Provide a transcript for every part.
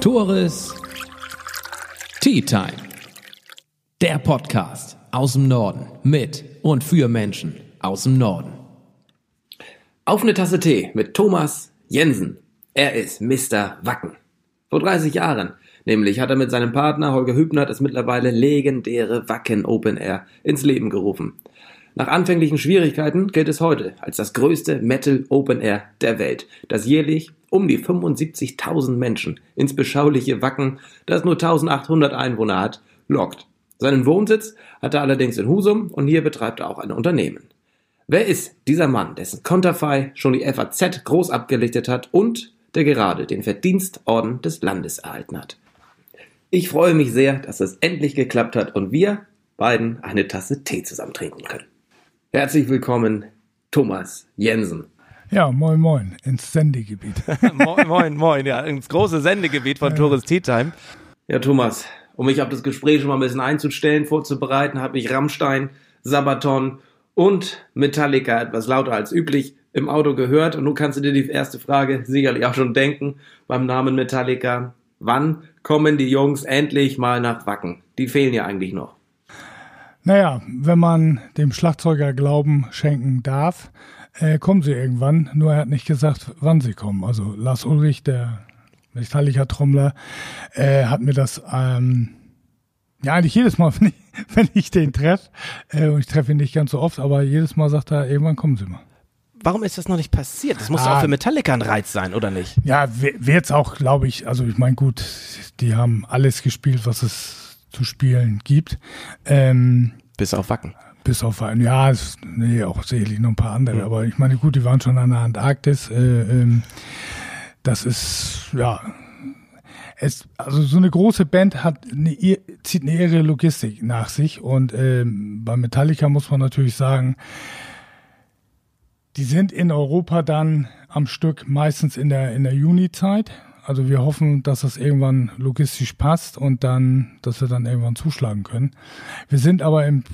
Tores Tea Time. Der Podcast aus dem Norden mit und für Menschen aus dem Norden. Auf eine Tasse Tee mit Thomas Jensen. Er ist Mr. Wacken. Vor 30 Jahren nämlich hat er mit seinem Partner Holger Hübner das mittlerweile legendäre Wacken Open Air ins Leben gerufen. Nach anfänglichen Schwierigkeiten gilt es heute als das größte Metal Open Air der Welt, das jährlich um die 75.000 Menschen ins beschauliche Wacken, das nur 1800 Einwohner hat, lockt. Seinen Wohnsitz hat er allerdings in Husum und hier betreibt er auch ein Unternehmen. Wer ist dieser Mann, dessen Konterfei schon die FAZ groß abgelichtet hat und der gerade den Verdienstorden des Landes erhalten hat? Ich freue mich sehr, dass es endlich geklappt hat und wir beiden eine Tasse Tee zusammen trinken können. Herzlich willkommen, Thomas Jensen. Ja, moin, moin, ins Sendegebiet. moin, moin, moin, ja, ins große Sendegebiet von ja. Tourist Tea Time. Ja, Thomas, um mich auf das Gespräch schon mal ein bisschen einzustellen, vorzubereiten, habe ich Rammstein, Sabaton und Metallica etwas lauter als üblich im Auto gehört. Und nun kannst du dir die erste Frage sicherlich auch schon denken beim Namen Metallica. Wann kommen die Jungs endlich mal nach Wacken? Die fehlen ja eigentlich noch. Naja, wenn man dem Schlagzeuger Glauben schenken darf, äh, kommen sie irgendwann. Nur er hat nicht gesagt, wann sie kommen. Also Lars Ulrich, der Metallica Trommler, äh, hat mir das ähm, ja eigentlich jedes Mal, wenn ich, wenn ich den treffe, äh, und ich treffe ihn nicht ganz so oft, aber jedes Mal sagt er, irgendwann kommen sie mal. Warum ist das noch nicht passiert? Das muss ah, auch für Metallica ein Reiz sein, oder nicht? Ja, wird es auch, glaube ich. Also ich meine, gut, die haben alles gespielt, was es zu spielen gibt. Ähm, bis auf Wacken. Bis auf Wacken, ja, es, nee, auch sicherlich noch ein paar andere. Mhm. Aber ich meine, gut, die waren schon an der Antarktis. Äh, ähm, das ist, ja, es, also so eine große Band hat eine, zieht eine irre Logistik nach sich und ähm, bei Metallica muss man natürlich sagen, die sind in Europa dann am Stück meistens in der in der Juni-Zeit also wir hoffen, dass das irgendwann logistisch passt und dann, dass wir dann irgendwann zuschlagen können. Wir sind aber im,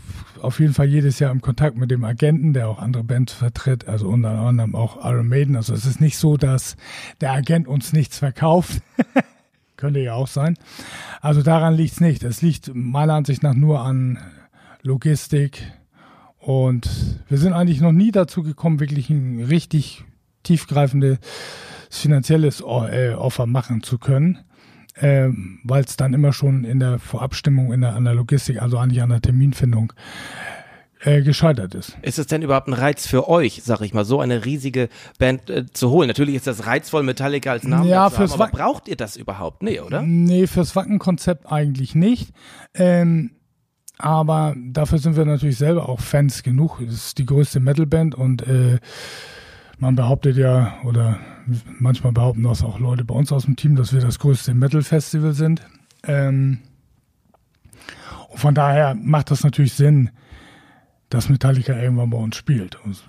auf jeden Fall jedes Jahr im Kontakt mit dem Agenten, der auch andere Bands vertritt, also unter anderem auch Iron Maiden. Also es ist nicht so, dass der Agent uns nichts verkauft. Könnte ja auch sein. Also daran liegt es nicht. Es liegt meiner Ansicht nach nur an Logistik. Und wir sind eigentlich noch nie dazu gekommen, wirklich ein richtig tiefgreifende finanzielles äh, Offer machen zu können, äh, weil es dann immer schon in der Vorabstimmung, in der, an der Logistik, also eigentlich an der Terminfindung äh, gescheitert ist. Ist es denn überhaupt ein Reiz für euch, sag ich mal, so eine riesige Band äh, zu holen? Natürlich ist das reizvoll, Metallica als Namen ja, zu fürs haben, aber braucht ihr das überhaupt? Nee, oder? Nee, fürs Wacken-Konzept eigentlich nicht. Ähm, aber dafür sind wir natürlich selber auch Fans genug. Das ist die größte Metalband und äh, man behauptet ja, oder manchmal behaupten das auch Leute bei uns aus dem Team, dass wir das größte Metal-Festival sind. Ähm, und von daher macht das natürlich Sinn, dass Metallica irgendwann bei uns spielt. Und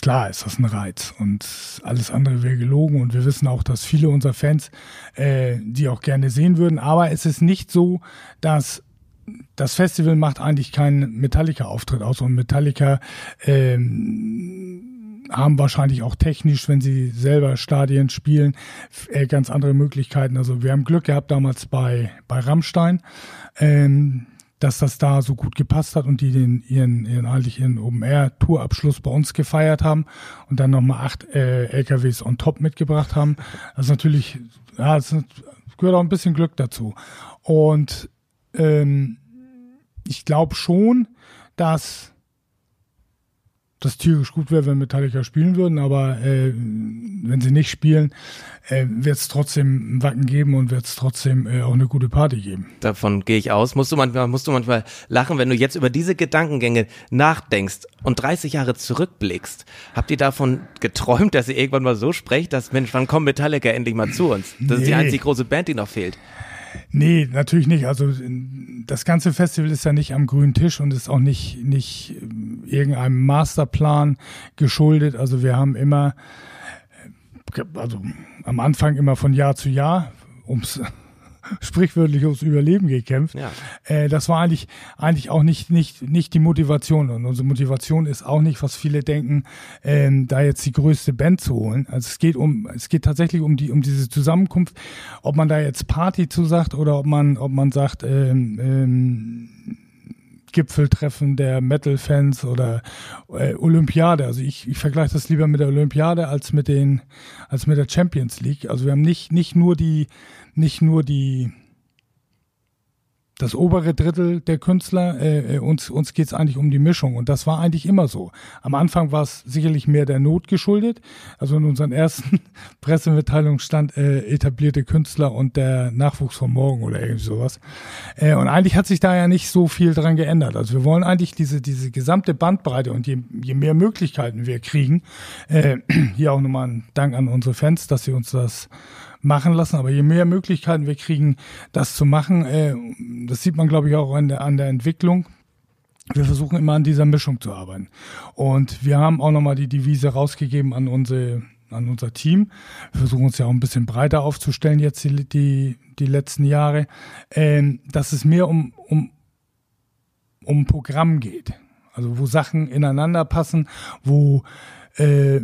klar ist das ein Reiz und alles andere wäre gelogen und wir wissen auch, dass viele unserer Fans äh, die auch gerne sehen würden. Aber es ist nicht so, dass das Festival macht eigentlich keinen Metallica-Auftritt aus und Metallica ähm, haben wahrscheinlich auch technisch, wenn sie selber Stadien spielen, äh, ganz andere Möglichkeiten. Also wir haben Glück gehabt damals bei, bei Rammstein, ähm, dass das da so gut gepasst hat und die den ihren, ihren eigentlich ihren Open Air Tourabschluss bei uns gefeiert haben und dann nochmal acht äh, LKWs on top mitgebracht haben. Das ist natürlich, ja, das gehört auch ein bisschen Glück dazu. Und ähm, ich glaube schon, dass das tierisch gut wäre, wenn Metallica spielen würden, aber äh, wenn sie nicht spielen, äh, wird es trotzdem Wacken geben und wird es trotzdem äh, auch eine gute Party geben. Davon gehe ich aus. Musst du manchmal, musst du manchmal lachen, wenn du jetzt über diese Gedankengänge nachdenkst und 30 Jahre zurückblickst. Habt ihr davon geträumt, dass ihr irgendwann mal so sprecht, dass Mensch, wann kommt Metallica endlich mal zu uns? Das nee. ist die einzige große Band, die noch fehlt. Nee, natürlich nicht. Also das ganze Festival ist ja nicht am grünen Tisch und ist auch nicht, nicht äh, irgendeinem Masterplan geschuldet. Also wir haben immer, äh, also am Anfang immer von Jahr zu Jahr, ums sprichwörtlich ums Überleben gekämpft. Ja. Äh, das war eigentlich, eigentlich auch nicht, nicht, nicht die Motivation. Und unsere Motivation ist auch nicht, was viele denken, ähm, da jetzt die größte Band zu holen. Also es geht um, es geht tatsächlich um die, um diese Zusammenkunft, ob man da jetzt Party zusagt oder ob man, ob man sagt, ähm, ähm, Gipfeltreffen der Metal-Fans oder äh, Olympiade. Also ich, ich vergleiche das lieber mit der Olympiade als mit den, als mit der Champions League. Also wir haben nicht, nicht nur die, nicht nur die, das obere Drittel der Künstler, äh, äh uns, uns geht es eigentlich um die Mischung. Und das war eigentlich immer so. Am Anfang war es sicherlich mehr der Not geschuldet. Also in unseren ersten Pressemitteilungen stand äh, etablierte Künstler und der Nachwuchs von morgen oder irgendwie sowas. Äh, und eigentlich hat sich da ja nicht so viel dran geändert. Also wir wollen eigentlich diese, diese gesamte Bandbreite und je, je mehr Möglichkeiten wir kriegen, äh, hier auch nochmal ein Dank an unsere Fans, dass sie uns das machen lassen. Aber je mehr Möglichkeiten wir kriegen, das zu machen, äh, das sieht man, glaube ich, auch an der, an der Entwicklung. Wir versuchen immer an dieser Mischung zu arbeiten. Und wir haben auch nochmal die Devise rausgegeben an unsere an unser Team. Wir versuchen uns ja auch ein bisschen breiter aufzustellen jetzt die, die, die letzten Jahre, ähm, dass es mehr um, um, um Programm geht. Also wo Sachen ineinander passen, wo äh,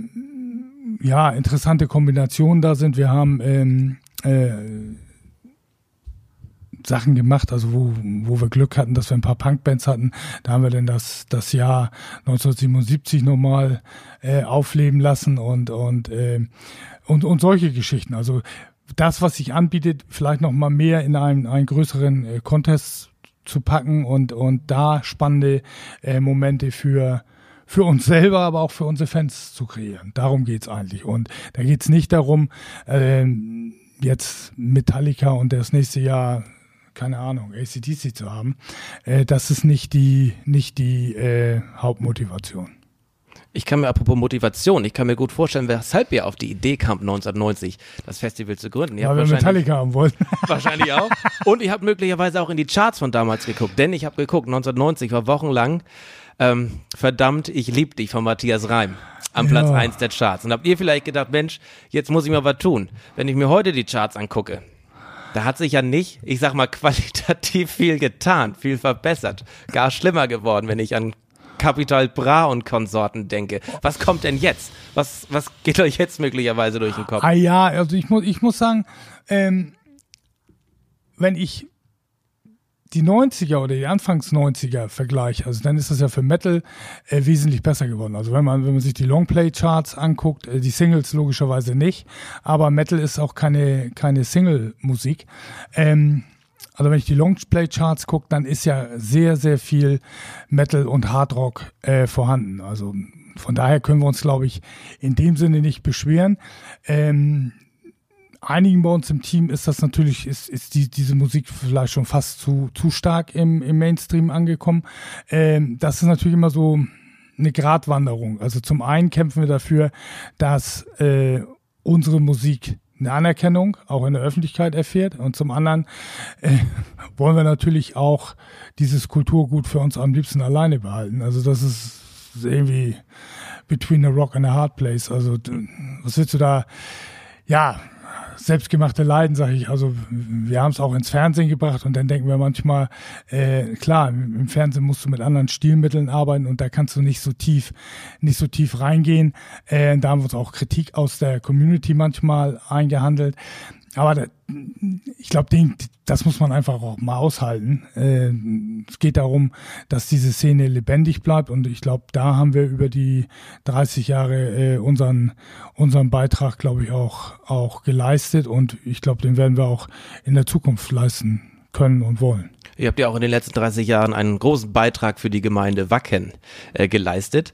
ja, interessante Kombinationen da sind. Wir haben ähm, äh, Sachen gemacht, also wo, wo wir Glück hatten, dass wir ein paar Punkbands hatten. Da haben wir dann das, das Jahr 1977 nochmal äh, aufleben lassen und, und, äh, und, und solche Geschichten. Also das, was sich anbietet, vielleicht nochmal mehr in einen, einen größeren äh, Contest zu packen und, und da spannende äh, Momente für, für uns selber, aber auch für unsere Fans zu kreieren. Darum geht's eigentlich. Und da geht's nicht darum, ähm, jetzt Metallica und das nächste Jahr keine Ahnung, ACDC zu haben, äh, das ist nicht die, nicht die äh, Hauptmotivation. Ich kann mir apropos Motivation, ich kann mir gut vorstellen, weshalb ihr auf die Idee kam, 1990 das Festival zu gründen. Ihr Weil wir Metallica haben wollten. Wahrscheinlich auch. Und ihr habt möglicherweise auch in die Charts von damals geguckt, denn ich habe geguckt, 1990 war wochenlang ähm, Verdammt, ich lieb dich von Matthias Reim am Platz ja. 1 der Charts. Und habt ihr vielleicht gedacht, Mensch, jetzt muss ich mal was tun. Wenn ich mir heute die Charts angucke, da hat sich ja nicht, ich sag mal, qualitativ viel getan, viel verbessert. Gar schlimmer geworden, wenn ich an Capital Bra und Konsorten denke. Was kommt denn jetzt? Was, was geht euch jetzt möglicherweise durch den Kopf? Ah ja, also ich muss, ich muss sagen, ähm, wenn ich die 90er oder die Anfangs 90er Vergleich, also dann ist das ja für Metal äh, wesentlich besser geworden. Also wenn man, wenn man sich die Longplay Charts anguckt, äh, die Singles logischerweise nicht, aber Metal ist auch keine, keine Single-Musik. Ähm, also wenn ich die Longplay Charts gucke, dann ist ja sehr, sehr viel Metal und Hardrock äh, vorhanden. Also von daher können wir uns, glaube ich, in dem Sinne nicht beschweren. Ähm, einigen bei uns im Team ist das natürlich, ist, ist die, diese Musik vielleicht schon fast zu, zu stark im, im Mainstream angekommen. Ähm, das ist natürlich immer so eine Gratwanderung. Also zum einen kämpfen wir dafür, dass äh, unsere Musik eine Anerkennung auch in der Öffentlichkeit erfährt. Und zum anderen äh, wollen wir natürlich auch dieses Kulturgut für uns am liebsten alleine behalten. Also das ist irgendwie between a rock and a hard place. Also was willst du da? Ja, selbstgemachte Leiden, sage ich. Also wir haben es auch ins Fernsehen gebracht und dann denken wir manchmal, äh, klar, im Fernsehen musst du mit anderen Stilmitteln arbeiten und da kannst du nicht so tief, nicht so tief reingehen. Äh, da haben wir uns auch Kritik aus der Community manchmal eingehandelt. Aber ich glaube, das muss man einfach auch mal aushalten. Äh, es geht darum, dass diese Szene lebendig bleibt und ich glaube, da haben wir über die 30 Jahre äh, unseren, unseren Beitrag, glaube ich, auch, auch geleistet und ich glaube, den werden wir auch in der Zukunft leisten können und wollen. Ihr habt ja auch in den letzten 30 Jahren einen großen Beitrag für die Gemeinde Wacken äh, geleistet.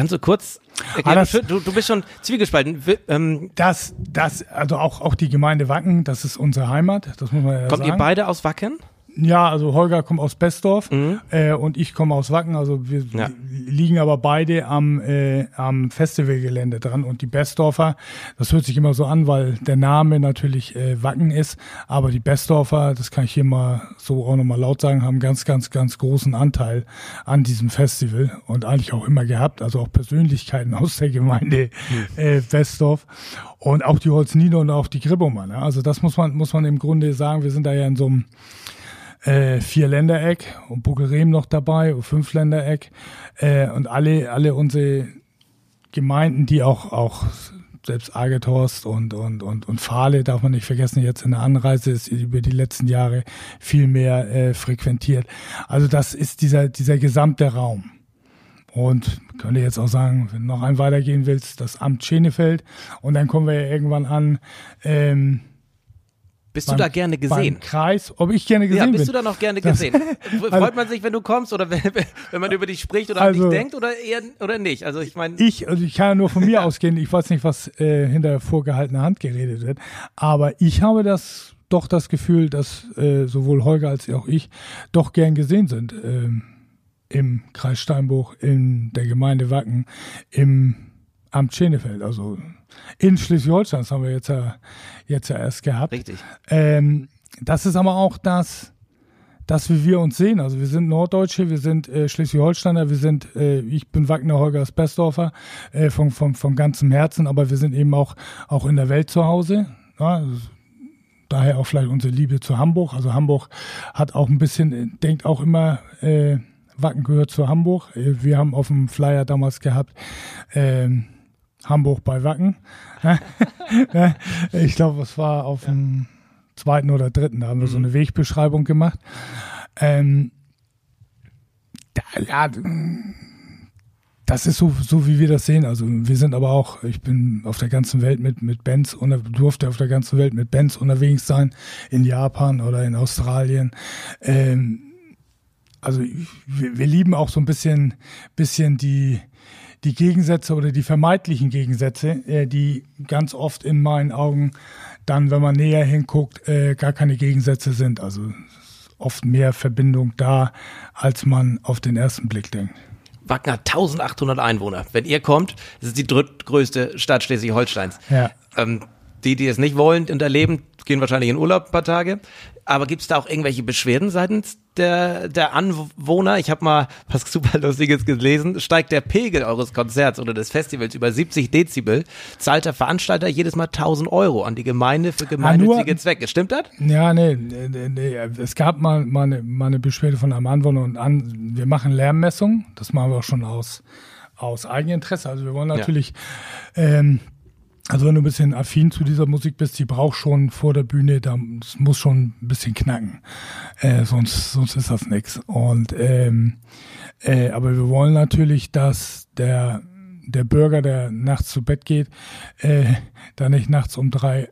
Kannst du kurz erklären? Ah, du, du bist schon zwiegespalten. Ähm, das, das, also auch, auch die Gemeinde Wacken, das ist unsere Heimat, das muss man ja Kommt sagen. ihr beide aus Wacken? Ja, also Holger kommt aus Bestdorf Mhm. äh, und ich komme aus Wacken. Also wir Ja. liegen aber beide am, äh, am Festivalgelände dran. Und die Bestdorfer, das hört sich immer so an, weil der Name natürlich äh, Wacken ist. Aber die Bestdorfer, das kann ich hier mal so auch nochmal laut sagen, haben ganz, ganz, ganz großen Anteil an diesem Festival und eigentlich auch immer gehabt. Also auch Persönlichkeiten aus der Gemeinde äh, Bestdorf. Und auch die Holznine und auch die Gribbumer. Ne? Also das muss man, muss man im Grunde sagen. Wir sind da ja in so einem äh, vier Ländereck und Buckelrehm noch dabei und fünf Ländereck äh, und alle alle unsere Gemeinden, die auch auch selbst Argethorst und und und und Fahle darf man nicht vergessen jetzt in der Anreise ist über die letzten Jahre viel mehr äh, frequentiert. Also das ist dieser dieser gesamte Raum. Und könnte jetzt auch sagen, wenn noch ein weitergehen willst, das Amt Schenefeld. Und dann kommen wir ja irgendwann an, ähm, Bist du da gerne gesehen? beim Kreis, ob ich gerne gesehen Ja, bin. bist du da noch gerne gesehen? Freut man sich, wenn du kommst oder wenn, wenn man über dich spricht oder Also- an dich denkt oder eher oder nicht? Also ich meine, Ich, also ich kann ja nur von mir ausgehen, ich weiß nicht, was äh, hinter vorgehaltener Hand geredet wird, aber ich habe das doch das Gefühl, dass äh, sowohl Holger als auch ich doch gern gesehen sind ähm, im Kreis Steinbruch, in der Gemeinde Wacken, im Amt Schenefeld, also in Schleswig-Holstein, das haben wir jetzt ja, jetzt ja erst gehabt. richtig. Ähm, das ist aber auch das, das, wie wir uns sehen. Also wir sind Norddeutsche, wir sind äh, Schleswig-Holsteiner, wir sind, äh, ich bin Wagner Holgers Bestdorfer äh, von, von, von ganzem Herzen, aber wir sind eben auch, auch in der Welt zu Hause. Ja, also daher auch vielleicht unsere Liebe zu Hamburg. Also Hamburg hat auch ein bisschen, äh, denkt auch immer, äh, Wacken gehört zu Hamburg. Äh, Wir haben auf dem Flyer damals gehabt, ähm, Hamburg bei Wacken. ich glaube, es war auf dem zweiten oder dritten, da haben wir so eine Wegbeschreibung gemacht. Ähm, da, ja, das ist so, so, wie wir das sehen. Also wir sind aber auch, ich bin auf der ganzen Welt mit, mit Bands, unter- durfte auf der ganzen Welt mit Bands unterwegs sein, in Japan oder in Australien. Ähm, also wir, wir lieben auch so ein bisschen, bisschen die, die Gegensätze oder die vermeintlichen Gegensätze, äh, die ganz oft in meinen Augen dann, wenn man näher hinguckt, äh, gar keine Gegensätze sind. Also oft mehr Verbindung da, als man auf den ersten Blick denkt. Hat 1800 Einwohner. Wenn ihr kommt, das ist die drittgrößte Stadt Schleswig-Holsteins. Ja. Ähm, die, die es nicht wollen und erleben, gehen wahrscheinlich in Urlaub ein paar Tage. Aber gibt es da auch irgendwelche Beschwerden seitens der, der Anwohner? Ich habe mal was super Lustiges gelesen. Steigt der Pegel eures Konzerts oder des Festivals über 70 Dezibel, zahlt der Veranstalter jedes Mal 1000 Euro an die Gemeinde für gemeinnützige Zwecke. Stimmt das? Ja, nee, nee, nee, es gab mal, mal, eine, mal eine Beschwerde von einem Anwohner und an, wir machen Lärmmessungen, das machen wir auch schon aus, aus Eigeninteresse. Also wir wollen natürlich, ähm, also wenn du ein bisschen affin zu dieser Musik bist, die braucht schon vor der Bühne, da muss schon ein bisschen knacken, äh, sonst, sonst ist das nix. Und ähm, äh, aber wir wollen natürlich, dass der der Bürger, der nachts zu Bett geht, äh, da nicht nachts um drei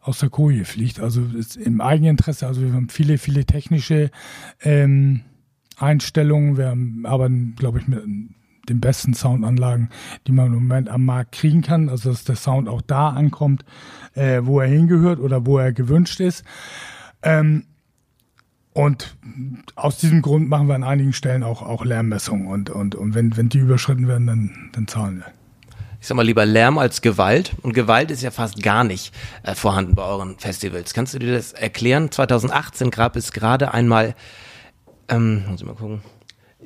aus der Koje fliegt. Also ist im Eigeninteresse. Also wir haben viele, viele technische ähm, Einstellungen. Wir haben aber, glaube ich, mit den besten Soundanlagen, die man im Moment am Markt kriegen kann. Also dass der Sound auch da ankommt, äh, wo er hingehört oder wo er gewünscht ist. Ähm, und aus diesem Grund machen wir an einigen Stellen auch, auch Lärmmessungen. Und, und, und wenn, wenn die überschritten werden, dann, dann zahlen wir. ich sag mal lieber Lärm als Gewalt. Und Gewalt ist ja fast gar nicht äh, vorhanden bei euren Festivals. Kannst du dir das erklären? 2018 gab es gerade einmal, ähm, muss ich mal gucken,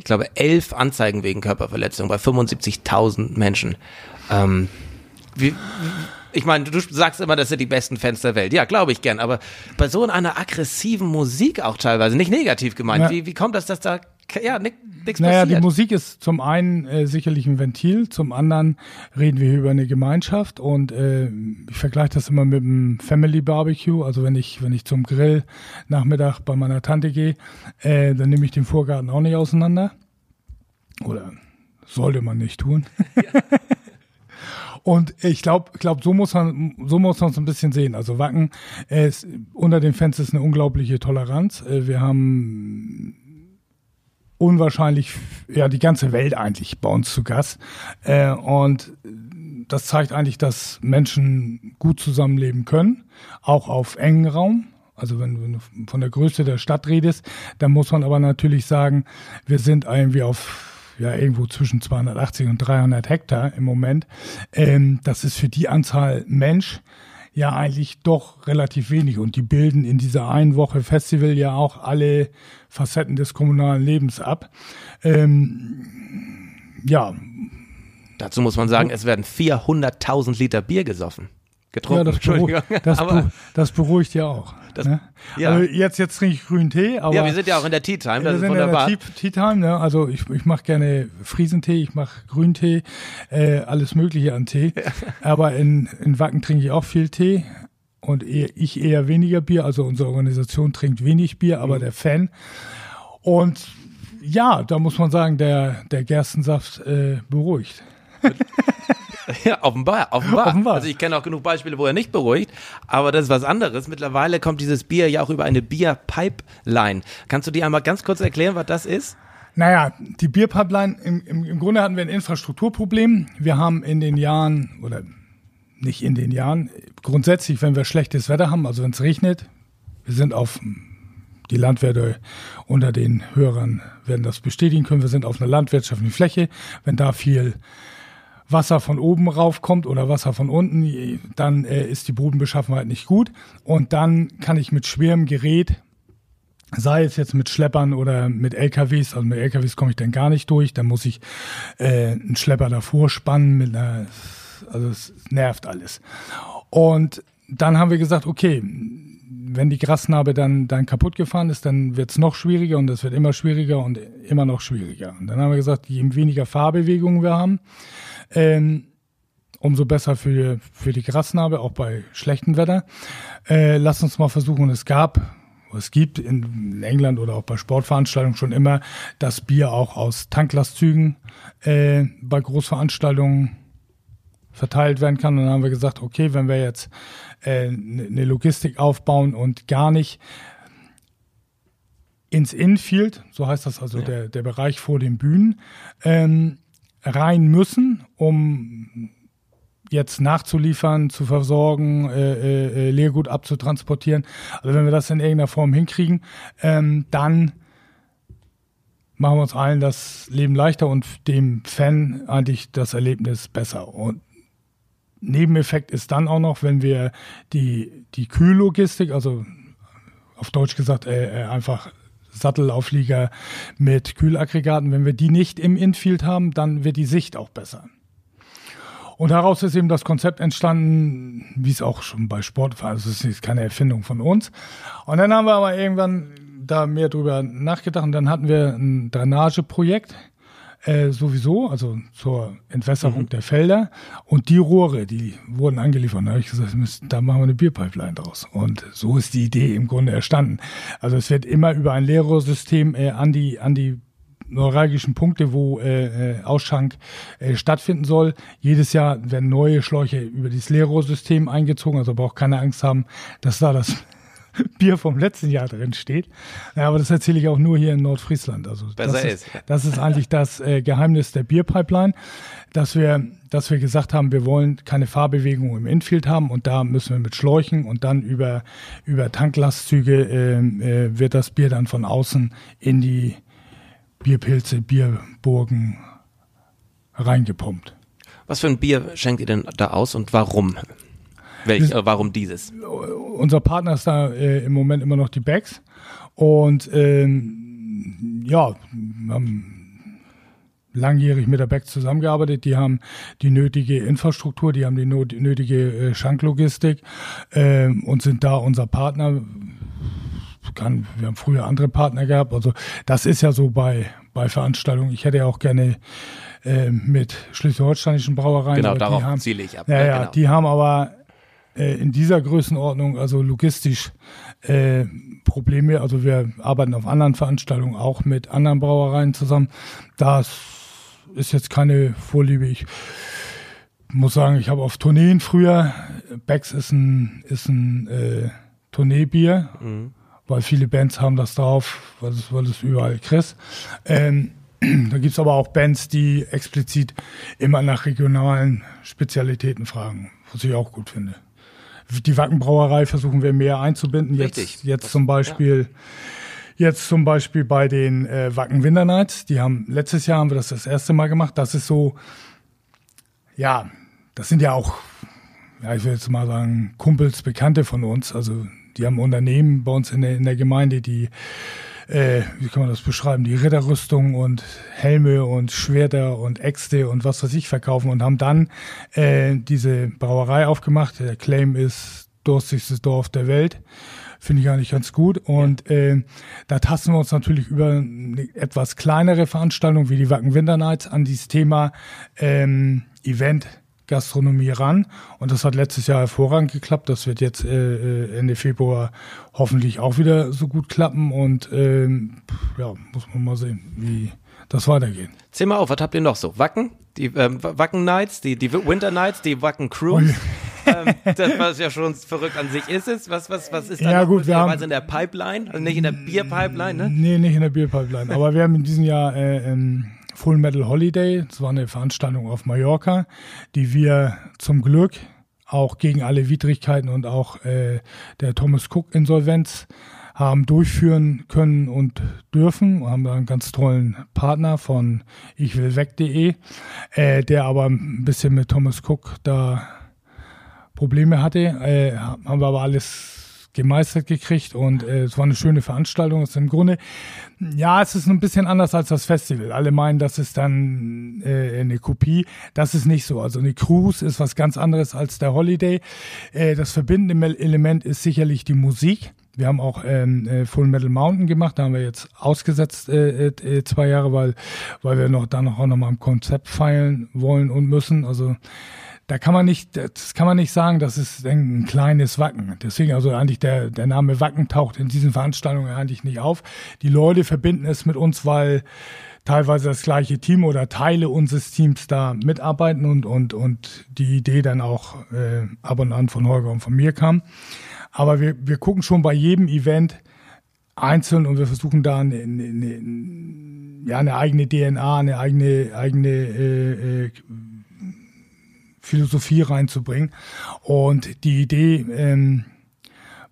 ich glaube elf Anzeigen wegen Körperverletzung bei 75.000 Menschen. Ähm, wie, ich meine, du sagst immer, das sind die besten Fans der Welt. Ja, glaube ich gern. Aber bei so einer aggressiven Musik auch teilweise, nicht negativ gemeint. Ja. Wie, wie kommt das, dass da ja nichts Naja, die Musik ist zum einen äh, sicherlich ein Ventil, zum anderen reden wir hier über eine Gemeinschaft und äh, ich vergleiche das immer mit einem Family Barbecue. Also wenn ich, wenn ich zum Grill Nachmittag bei meiner Tante gehe, äh, dann nehme ich den Vorgarten auch nicht auseinander. Oder sollte man nicht tun. Und ich glaube, glaub, so muss man, so muss man es ein bisschen sehen. Also Wacken, äh, ist, unter den Fans ist eine unglaubliche Toleranz. Äh, wir haben unwahrscheinlich, ja, die ganze Welt eigentlich bei uns zu Gast. Äh, und das zeigt eigentlich, dass Menschen gut zusammenleben können, auch auf engen Raum. Also wenn, du von der Größe der Stadt redest, dann muss man aber natürlich sagen, wir sind irgendwie auf ja irgendwo zwischen 280 und 300 Hektar im Moment. Ähm, das ist für die Anzahl Mensch ja eigentlich doch relativ wenig und die bilden in dieser einen Woche Festival ja auch alle Facetten des kommunalen Lebens ab. Ähm, ja. Dazu muss man sagen, es werden 400.000 Liter Bier gesoffen getrunken. Ja, das, beruhigt, das, aber, das beruhigt ja auch. Das, ne? ja. Also jetzt, jetzt trinke ich grünen Tee. Aber ja, wir sind ja auch in der Tea Time, das ist wunderbar. In der Tea, Time, ne? also ich, ich mache gerne Friesentee, ich mache Grüntee, äh, alles mögliche an Tee. aber in, in Wacken trinke ich auch viel Tee und eher, ich eher weniger Bier. Also unsere Organisation trinkt wenig Bier, aber mhm. der Fan. Und ja, da muss man sagen, der, der Gerstensaft äh, beruhigt. Ja, offenbar, offenbar. offenbar. Also ich kenne auch genug Beispiele, wo er nicht beruhigt, aber das ist was anderes. Mittlerweile kommt dieses Bier ja auch über eine Bierpipeline. Kannst du dir einmal ganz kurz erklären, was das ist? Naja, die Bierpipeline, im, im, im Grunde hatten wir ein Infrastrukturproblem. Wir haben in den Jahren, oder nicht in den Jahren, grundsätzlich, wenn wir schlechtes Wetter haben, also wenn es regnet, wir sind auf, die Landwirte unter den Hörern werden das bestätigen können, wir sind auf einer landwirtschaftlichen Fläche. Wenn da viel Wasser von oben raufkommt oder Wasser von unten, dann äh, ist die Bodenbeschaffenheit nicht gut. Und dann kann ich mit schwerem Gerät, sei es jetzt mit Schleppern oder mit LKWs, also mit LKWs komme ich dann gar nicht durch, dann muss ich äh, einen Schlepper davor spannen mit einer, also es nervt alles. Und dann haben wir gesagt, okay, wenn die Grasnarbe dann, dann kaputt gefahren ist, dann wird es noch schwieriger und es wird immer schwieriger und immer noch schwieriger. Und dann haben wir gesagt, je weniger Fahrbewegungen wir haben, ähm, umso besser für, für die Grasnarbe, auch bei schlechtem Wetter. Äh, lass uns mal versuchen, es gab, es gibt in England oder auch bei Sportveranstaltungen schon immer das Bier auch aus Tanklastzügen äh, bei Großveranstaltungen verteilt werden kann. Und dann haben wir gesagt, okay, wenn wir jetzt äh, eine Logistik aufbauen und gar nicht ins Infield, so heißt das also ja. der, der Bereich vor den Bühnen, ähm, rein müssen, um jetzt nachzuliefern, zu versorgen, äh, äh, äh, Leergut abzutransportieren. Also wenn wir das in irgendeiner Form hinkriegen, ähm, dann machen wir uns allen das Leben leichter und dem Fan eigentlich das Erlebnis besser. Und Nebeneffekt ist dann auch noch, wenn wir die, die Kühllogistik, also auf Deutsch gesagt, äh, äh einfach Sattelauflieger mit Kühlaggregaten. Wenn wir die nicht im Infield haben, dann wird die Sicht auch besser. Und daraus ist eben das Konzept entstanden, wie es auch schon bei Sport war. Also es ist keine Erfindung von uns. Und dann haben wir aber irgendwann da mehr drüber nachgedacht und dann hatten wir ein Drainageprojekt äh, sowieso, also zur Entwässerung mhm. der Felder. Und die Rohre, die wurden angeliefert. Da habe ich gesagt, da machen wir eine Bierpipeline draus. Und so ist die Idee im Grunde erstanden. Also es wird immer über ein Leerrohrsystem äh, an die, an die neuralgischen Punkte, wo äh, äh, Ausschank äh, stattfinden soll. Jedes Jahr werden neue Schläuche über dieses Leerrohrsystem eingezogen, also braucht keine Angst haben, dass da das Bier vom letzten Jahr drin steht. Ja, aber das erzähle ich auch nur hier in Nordfriesland. Also Besser das ist, das ist eigentlich das äh, Geheimnis der Bierpipeline, dass wir, dass wir gesagt haben, wir wollen keine Fahrbewegung im Infield haben und da müssen wir mit Schläuchen und dann über, über Tanklastzüge äh, äh, wird das Bier dann von außen in die Bierpilze, Bierburgen reingepumpt. Was für ein Bier schenkt ihr denn da aus und warum? Welch, äh, warum dieses? Unser Partner ist da äh, im Moment immer noch die Bags. Und ähm, ja, wir haben langjährig mit der Back zusammengearbeitet. Die haben die nötige Infrastruktur, die haben die nötige äh, Schanklogistik äh, und sind da unser Partner. Kann, wir haben früher andere Partner gehabt. Also das ist ja so bei, bei Veranstaltungen. Ich hätte ja auch gerne äh, mit schleswig-holsteinischen Brauereien. Genau, darauf haben, ziele ich ab. Ja, ja, genau. die haben aber äh, in dieser Größenordnung, also logistisch äh, Probleme. Also wir arbeiten auf anderen Veranstaltungen auch mit anderen Brauereien zusammen. Das ist jetzt keine Vorliebe. Ich muss sagen, ich habe auf Tourneen früher, Becks ist ein, ist ein äh, Tourneebier, mhm. weil viele Bands haben das drauf, weil es, weil es überall kriegst. Ähm, da gibt's aber auch Bands, die explizit immer nach regionalen Spezialitäten fragen, was ich auch gut finde die Wackenbrauerei versuchen wir mehr einzubinden. Jetzt, Richtig. jetzt Das- zum Beispiel, jetzt zum Beispiel bei den äh, Wacken Winter Nights. Die haben letztes Jahr haben wir das das erste Mal gemacht. Das ist so, ja, das sind ja auch, ja, ich will jetzt mal sagen, Kumpels, Bekannte von uns. Also die haben Unternehmen bei uns in der, in der Gemeinde, die äh, wie kann man das beschreiben, die Ritterrüstung und Helme und Schwerter und Äxte und was weiß ich verkaufen und haben dann äh, diese Brauerei aufgemacht. Der Claim ist durstigstes Dorf der Welt. Finde ich eigentlich ganz gut. Und äh, da tasten wir uns natürlich über eine etwas kleinere Veranstaltung wie die Wacken Winter Nights an dieses Thema ähm, Event Gastronomie ran. Und das hat letztes Jahr hervorragend geklappt. Das wird jetzt äh, äh, Ende Februar hoffentlich auch wieder so gut klappen. Und ähm, ja, muss man mal sehen, wie das weitergeht. Zähl mal auf, was habt ihr noch so? Wacken? Die ähm, Wacken Nights, die, die Winter Nights, die Wacken Cruise. ähm, das, was ja schon verrückt an sich ist, ist was, was, was ist da Ja, gut, wir haben- in der Pipeline? Also nicht in der Bierpipeline, ne? Nee, nicht in der Bierpipeline. Aber wir haben in diesem Jahr äh, ähm, Full Metal Holiday. Das war eine Veranstaltung auf Mallorca, die wir zum Glück auch gegen alle Widrigkeiten und auch äh, der Thomas Cook Insolvenz haben durchführen können und dürfen. Wir haben da einen ganz tollen Partner von ichwillweg.de, äh, der aber ein bisschen mit Thomas Cook da Probleme hatte, äh, haben wir aber alles gemeistert gekriegt und äh, es war eine schöne Veranstaltung. Es ist im Grunde, ja, es ist ein bisschen anders als das Festival. Alle meinen, das ist dann äh, eine Kopie. Das ist nicht so. Also eine Cruise ist was ganz anderes als der Holiday. Äh, das verbindende Element ist sicherlich die Musik. Wir haben auch ähm, äh, Full Metal Mountain gemacht, da haben wir jetzt ausgesetzt äh, äh, zwei Jahre, weil, weil wir noch da noch auch noch mal am Konzept feilen wollen und müssen. Also da kann man nicht, das kann man nicht sagen, das ist ein kleines Wacken. Deswegen also eigentlich der, der Name Wacken taucht in diesen Veranstaltungen eigentlich nicht auf. Die Leute verbinden es mit uns, weil teilweise das gleiche Team oder Teile unseres Teams da mitarbeiten und, und, und die Idee dann auch äh, ab und an von Holger und von mir kam. Aber wir, wir gucken schon bei jedem Event einzeln und wir versuchen da eine, eine, eine, ja, eine eigene DNA, eine eigene, eigene äh, äh, Philosophie reinzubringen. Und die Idee ähm,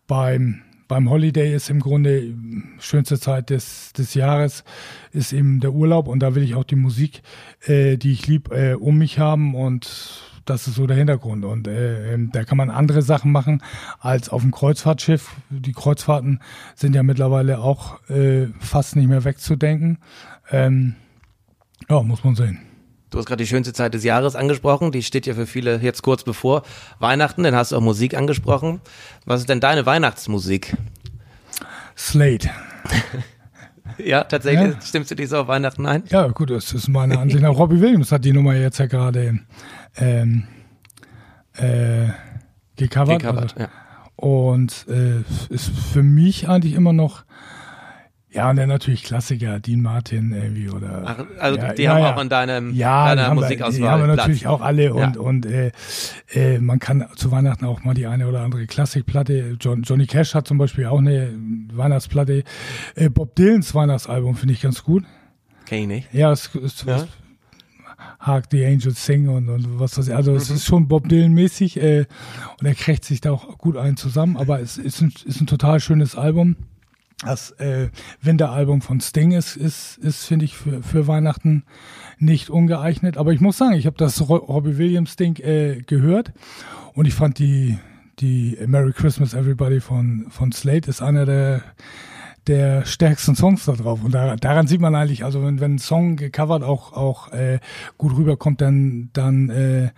beim, beim Holiday ist im Grunde schönste Zeit des, des Jahres, ist eben der Urlaub und da will ich auch die Musik, äh, die ich lieb, äh, um mich haben und das ist so der Hintergrund. Und äh, ähm, da kann man andere Sachen machen als auf dem Kreuzfahrtschiff. Die Kreuzfahrten sind ja mittlerweile auch äh, fast nicht mehr wegzudenken. Ähm, ja, muss man sehen. Du hast gerade die schönste Zeit des Jahres angesprochen. Die steht ja für viele jetzt kurz bevor Weihnachten. Dann hast du auch Musik angesprochen. Was ist denn deine Weihnachtsmusik? Slate. Ja, tatsächlich Ja. stimmst du dich so auf Weihnachten ein? Ja, gut, das ist meine Ansicht nach. Robbie Williams hat die Nummer jetzt ja gerade ähm, äh, gecovert. Gecovert, also, ja. Und äh, ist für mich eigentlich immer noch, ja, und dann natürlich Klassiker, Dean Martin irgendwie oder. Ach, also ja, die ja, haben ja. auch in deinem ja, deiner Musikauswahl die haben wir Platz. natürlich auch alle und, Ja. und äh, äh, man kann zu Weihnachten auch mal die eine oder andere Klassikplatte. John, Johnny Cash hat zum Beispiel auch eine Weihnachtsplatte. Äh, Bob Dylans Weihnachtsalbum finde ich ganz gut. Kenn ich nicht. Ja, es ist Ja? es- Hark the Angels Sing und, und was weiß ich. Also Mhm. es ist schon Bob Dylan-mäßig äh, und er kriegt sich da auch gut ein zusammen, aber es ist ein, ist ein total schönes Album. Das äh, Winteralbum von Sting ist, ist, ist finde ich, für, für Weihnachten nicht ungeeignet. Aber ich muss sagen, ich habe das Ro Robbie Williams Ding äh, gehört und ich fand die, die Merry Christmas Everybody von, von Slate ist einer der, der stärksten Songs da drauf. Und da, daran sieht man eigentlich, also wenn, wenn ein Song gecovert auch, auch äh, gut rüberkommt, dann, dann, äh,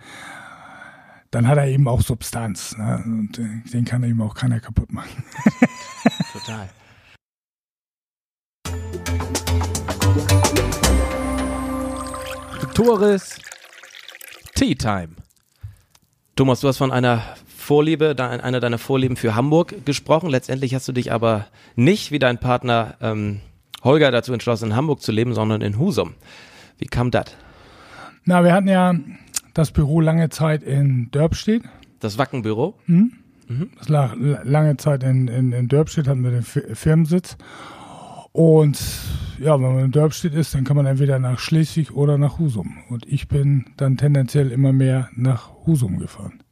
dann hat er eben auch Substanz. Ne? Und äh, den kann eben auch keiner kaputt machen. Total. Toris Tea Time. Thomas, du hast von einer Vorliebe, einer deiner Vorlieben für Hamburg gesprochen. Letztendlich hast du dich aber nicht wie dein Partner ähm, Holger dazu entschlossen, in Hamburg zu leben, sondern in Husum. Wie kam das? Na, wir hatten ja das Büro lange Zeit in Dörpstedt. Das Wackenbüro? Das lag lange Zeit in, in, in Dörpstedt, hatten wir den Fi- Firmensitz. Und ja, wenn man in Dörpstedt ist, dann kann man entweder nach Schleswig oder nach Husum. Und ich bin dann tendenziell immer mehr nach Husum gefahren.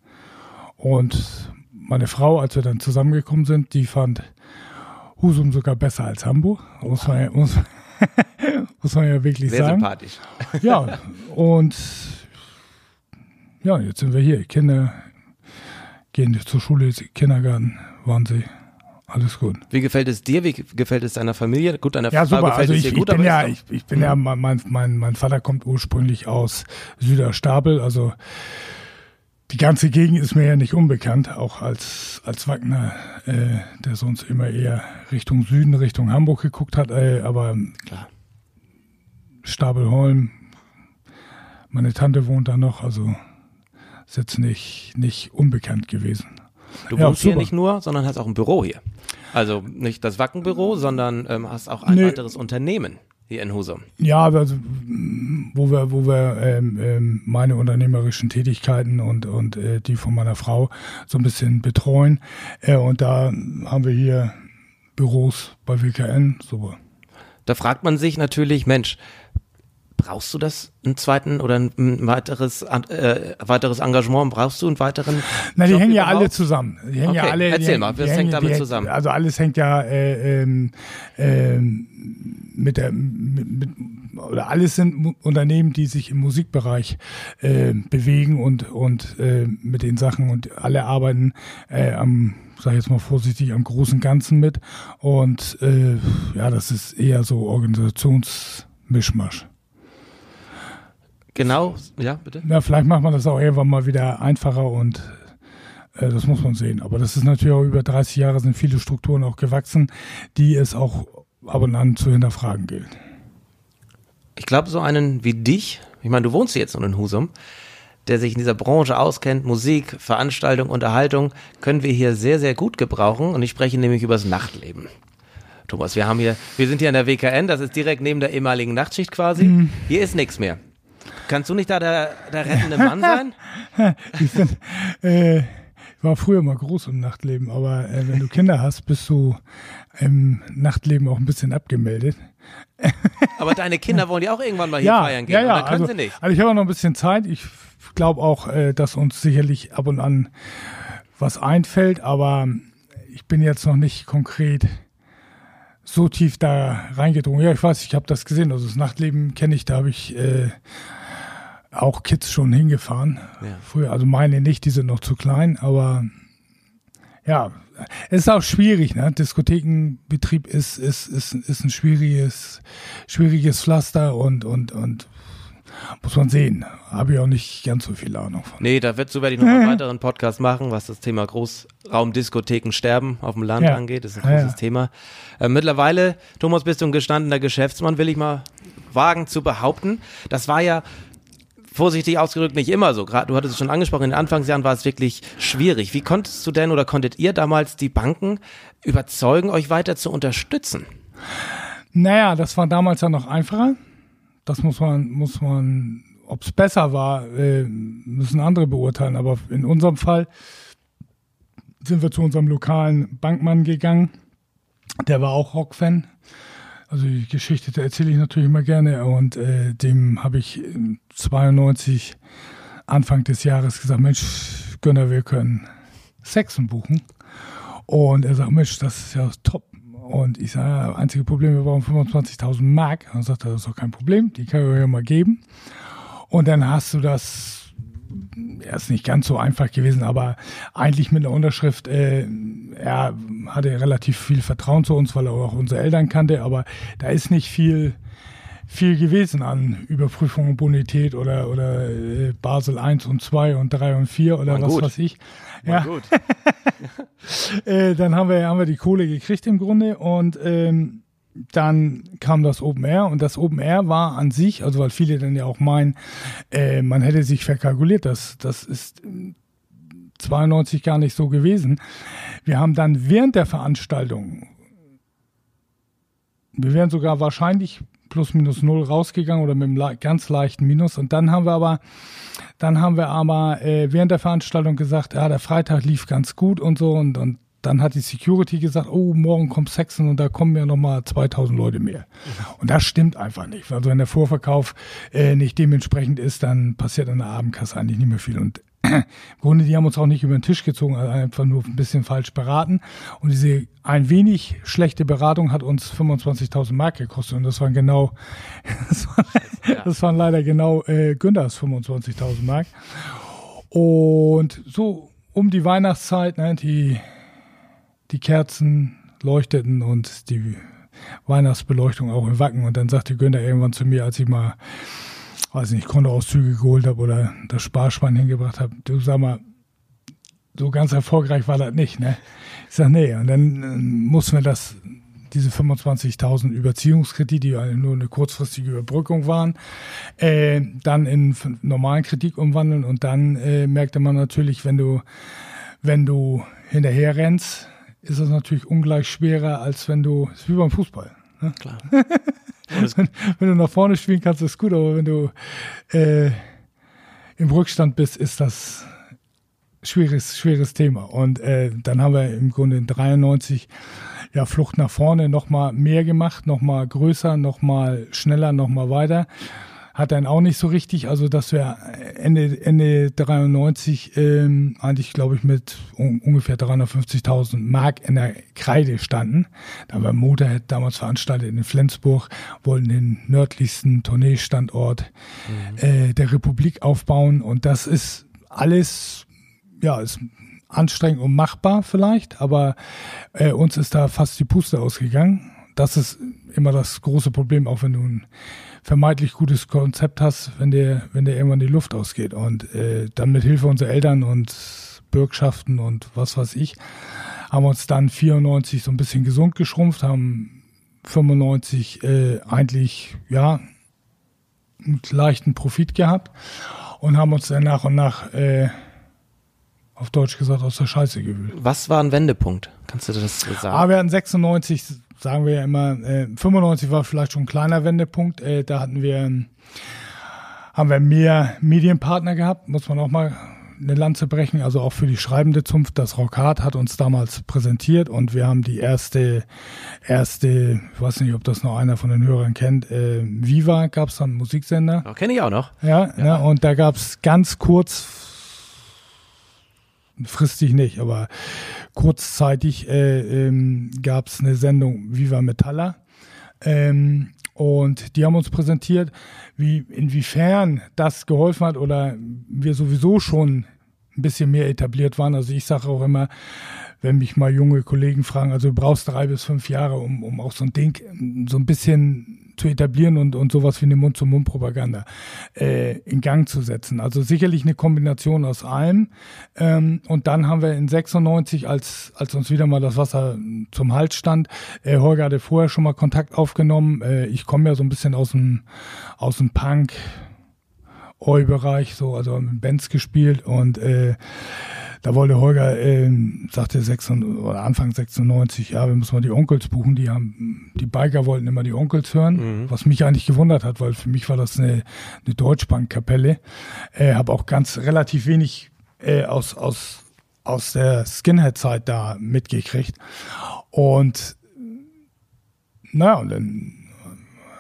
Und meine Frau, als wir dann zusammengekommen sind, die fand Husum sogar besser als Hamburg. Muss man ja, muss, muss man ja wirklich Sehr sagen. sympathisch. Ja, und ja, jetzt sind wir hier. Kinder gehen zur Schule, Kindergarten, waren sie. Alles gut. Wie gefällt es dir? Wie gefällt es deiner Familie? Gut, deiner Ja, Frau super. gefällt Also es ich, dir ich gut, bin aber ja, ich, ich bin ja, mein, mein, mein, mein Vater kommt ursprünglich aus Süderstapel, also die ganze Gegend ist mir ja nicht unbekannt, auch als, als Wagner, äh, der sonst immer eher Richtung Süden, Richtung Hamburg geguckt hat, äh, aber Klar. Stabelholm, meine Tante wohnt da noch, also ist jetzt nicht, nicht unbekannt gewesen. Du Ja, wohnst hier nicht nur, sondern hast auch ein Büro hier. Also nicht das Wackenbüro, sondern ähm, hast auch ein Nee. weiteres Unternehmen hier in Husum. Ja, also mm, wo wir, wo wir ähm, ähm, meine unternehmerischen Tätigkeiten und, und äh, die von meiner Frau so ein bisschen betreuen. Äh, und da haben wir hier Büros bei WKN. Super. Da fragt man sich natürlich, Mensch, brauchst du das, einen zweiten oder ein, weiteres, äh, weiteres Engagement? Brauchst du einen weiteren? Na, die Job hängen ja überhaupt? alle zusammen. Die hängen ja Okay, alle. erzähl die, mal, was hängt damit die, zusammen? Also alles hängt ja äh, ähm, mit der mit, mit, oder alles sind Unternehmen, die sich im Musikbereich äh, bewegen und und äh, mit den Sachen und alle arbeiten äh, am sag ich jetzt mal vorsichtig am großen Ganzen mit und äh, ja, das ist eher so Organisationsmischmasch. Genau, ja, bitte. Ja, vielleicht macht man das auch irgendwann mal wieder einfacher und äh, das muss man sehen. Aber das ist natürlich auch über 30 Jahre sind viele Strukturen auch gewachsen, die es auch ab und an zu hinterfragen gilt. Ich glaube, so einen wie dich, ich meine, du wohnst jetzt in Husum, der sich in dieser Branche auskennt, Musik, Veranstaltung, Unterhaltung, können wir hier sehr, sehr gut gebrauchen. Und ich spreche nämlich über das Nachtleben. Thomas, wir haben hier, wir sind hier in der WKN, das ist direkt neben der ehemaligen Nachtschicht quasi. Mhm. Hier ist nichts mehr. Kannst du nicht da der, der rettende Mann sein? Ich bin, äh, ich war früher mal groß im Nachtleben, aber äh, wenn du Kinder hast, bist du im Nachtleben auch ein bisschen abgemeldet. Aber deine Kinder wollen ja auch irgendwann mal hier feiern gehen. ja, ja. Dann können also, sie nicht. Also ich habe noch ein bisschen Zeit. Ich glaube auch, äh, dass uns sicherlich ab und an was einfällt, aber ich bin jetzt noch nicht konkret so tief da reingedrungen. Ja, ich weiß, ich habe das gesehen. Also das Nachtleben kenne ich, da habe ich äh, auch Kids schon hingefahren. Ja. Früher, also meine nicht, die sind noch zu klein, aber ja, es ist auch schwierig, ne? Diskothekenbetrieb ist, ist, ist, ist ein schwieriges, schwieriges Pflaster und, und, und muss man sehen. Habe ich auch nicht ganz so viel Ahnung von. Nee, da wird, so werde ich noch einen weiteren Podcast machen, was das Thema Großraumdiskotheken sterben auf dem Land Ja. angeht. Das ist ein Ja, großes ja. Thema. Äh, mittlerweile, Thomas, bist du ein gestandener Geschäftsmann, will ich mal wagen zu behaupten. Das war ja vorsichtig ausgedrückt nicht immer so. Gerade du hattest es schon angesprochen, in den Anfangsjahren war es wirklich schwierig. Wie konntest du denn oder konntet ihr damals die Banken überzeugen, euch weiter zu unterstützen? Naja, das war damals ja noch einfacher. Das muss man, muss man, ob es besser war, äh, müssen andere beurteilen. Aber in unserem Fall sind wir zu unserem lokalen Bankmann gegangen. Der war auch Rockfan. Also die Geschichte erzähle ich natürlich immer gerne. Und äh, dem habe ich äh, 92 Anfang des Jahres gesagt, Mensch, Gönner, wir können Sexen buchen. Und er sagt, Mensch, das ist ja top. Und ich sage, ja, einzige Problem, wir brauchen 25.000 Mark. Und dann sagt er, das ist doch kein Problem, die ich euch ja mal geben. Und dann hast du das, er ist nicht ganz so einfach gewesen, aber eigentlich mit einer Unterschrift, äh, er hatte relativ viel Vertrauen zu uns, weil er auch unsere Eltern kannte, aber da ist nicht viel, viel gewesen an Überprüfung und Bonität oder, oder äh, Basel 1 und 2 und 3 und 4 oder War was gut. weiß ich. War Ja, gut. äh, dann haben wir, haben wir die Kohle gekriegt im Grunde und ähm, dann kam das Open Air und das Open Air war an sich, also weil viele dann ja auch meinen, äh, man hätte sich verkalkuliert, das, das ist äh, 92 gar nicht so gewesen. Wir haben dann während der Veranstaltung, wir wären sogar wahrscheinlich plus minus null rausgegangen oder mit einem ganz leichten Minus und dann haben wir aber dann haben wir aber äh, während der Veranstaltung gesagt, ja, der Freitag lief ganz gut und so und, und dann hat die Security gesagt, oh, morgen kommt Sexen und da kommen ja nochmal 2000 Leute mehr. Und das stimmt einfach nicht. Also wenn der Vorverkauf äh, nicht dementsprechend ist, dann passiert an der Abendkasse eigentlich nicht mehr viel. Und im Grunde, die haben uns auch nicht über den Tisch gezogen, also einfach nur ein bisschen falsch beraten. Und diese ein wenig schlechte Beratung hat uns 25.000 Mark gekostet. Und das waren genau, das waren, das waren leider genau äh, Günthers 25.000 Mark. Und so um die Weihnachtszeit, ne, die, die Kerzen leuchteten und die Weihnachtsbeleuchtung auch im Wacken. Und dann sagte Günther irgendwann zu mir, als ich mal, weiß nicht, Kontoauszüge geholt habe oder das Sparschwein hingebracht habe, du sag mal, so ganz erfolgreich war das nicht, ne? Ich sag, nee. Und dann äh, mussten wir das, diese 25.000 Überziehungskredite, die nur eine kurzfristige Überbrückung waren, äh, dann in normalen Kredit umwandeln. Und dann äh, merkte man natürlich, wenn du, wenn du hinterher rennst, ist es natürlich ungleich schwerer, als wenn du, ist wie beim Fußball. Ne? Klar. wenn, wenn, du nach vorne spielen kannst, ist gut, aber wenn du äh, im Rückstand bist, ist das schwieriges, schweres Thema. Und äh, dann haben wir im Grunde in 93 ja Flucht nach vorne nochmal mehr gemacht, nochmal größer, nochmal schneller, nochmal weiter hat dann auch nicht so richtig, also dass wir Ende, Ende 93 ähm, eigentlich, glaube ich, mit um, ungefähr 350.000 Mark in der Kreide standen. Da wir Motorhead damals veranstaltet in Flensburg, wollten den nördlichsten Tourneestandort mhm. äh, der Republik aufbauen und das ist alles, ja, ist anstrengend und machbar vielleicht, aber äh, uns ist da fast die Puste ausgegangen. Das ist immer das große Problem, auch wenn du ein vermeintlich gutes Konzept hast, wenn der, wenn der irgendwann die Luft ausgeht. Und äh, dann mit Hilfe unserer Eltern und Bürgschaften und was weiß ich, haben wir uns dann 94 so ein bisschen gesund geschrumpft, haben 95 äh, eigentlich ja einen leichten Profit gehabt und haben uns dann nach und nach äh, auf Deutsch gesagt aus der Scheiße gewühlt. Was war ein Wendepunkt? Kannst du das sagen? Ah, wir hatten 96 sagen wir ja immer, äh, 95 war vielleicht schon ein kleiner Wendepunkt. Äh, da hatten wir, haben wir mehr Medienpartner gehabt, muss man auch mal eine Lanze brechen, also auch für die schreibende Zunft. Das Rockhard hat uns damals präsentiert und wir haben die erste, erste, ich weiß nicht, ob das noch einer von den Hörern kennt, äh, Viva gab es dann einen Musiksender. Kenne ich auch noch. Ja, ja. Ne, und da gab es ganz kurz fristig nicht, aber kurzzeitig äh, ähm, gab es eine Sendung Viva Metalla. Ähm, und die haben uns präsentiert, wie inwiefern das geholfen hat oder wir sowieso schon ein bisschen mehr etabliert waren. Also ich sage auch immer, wenn mich mal junge Kollegen fragen, also du brauchst drei bis fünf Jahre, um, um auch so ein Ding so ein bisschen zu etablieren und, und sowas wie eine Mund-zu-Mund-Propaganda äh, in Gang zu setzen. Also sicherlich eine Kombination aus allem. Ähm, und dann haben wir in 96, als, als uns wieder mal das Wasser zum Hals stand, äh, Holger hatte vorher schon mal Kontakt aufgenommen. Äh, ich komme ja so ein bisschen aus dem, aus dem Punk, Oi-Bereich, so, also mit Bands gespielt und äh, da wollte Holger, äh, sagte 96, oder Anfang 96, ja, wir müssen mal die Onkels buchen. Die haben, die Biker wollten immer die Onkels hören, mhm. was mich eigentlich gewundert hat, weil für mich war das eine, eine Deutschbank-Kapelle. Äh, habe auch ganz relativ wenig äh, aus, aus, aus der Skinhead-Zeit da mitgekriegt. Und naja, und dann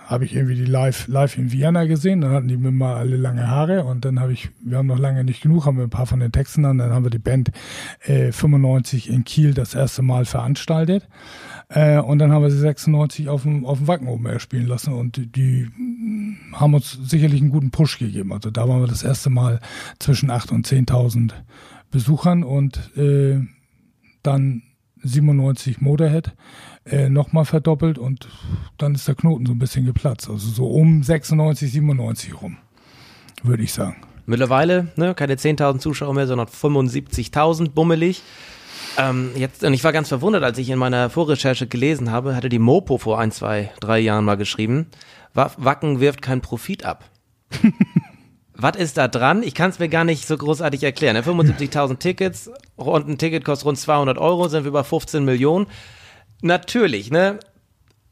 habe ich irgendwie die live, live in Vienna gesehen. Dann hatten die mal alle lange Haare und dann habe ich, wir haben noch lange nicht genug, haben wir ein paar von den Texten an. Dann haben wir die Band äh, 95 in Kiel das erste Mal veranstaltet. Äh, und dann haben wir sie 96 auf dem, auf dem Wacken oben spielen lassen und die, die haben uns sicherlich einen guten Push gegeben. Also da waren wir das erste Mal zwischen 8.000 und 10.000 Besuchern und äh, dann 97 Motorhead äh, nochmal verdoppelt und dann ist der Knoten so ein bisschen geplatzt. Also so um 96, 97 rum, würde ich sagen. Mittlerweile ne, keine 10.000 Zuschauer mehr, sondern 75.000 bummelig. Ähm, jetzt, und ich war ganz verwundert, als ich in meiner Vorrecherche gelesen habe, hatte die Mopo vor ein, zwei, drei Jahren mal geschrieben, Wacken wirft keinen Profit ab. Was ist da dran? Ich kann es mir gar nicht so großartig erklären. 75.000 Tickets und ein Ticket kostet rund 200 Euro, sind wir über 15 Millionen natürlich, ne?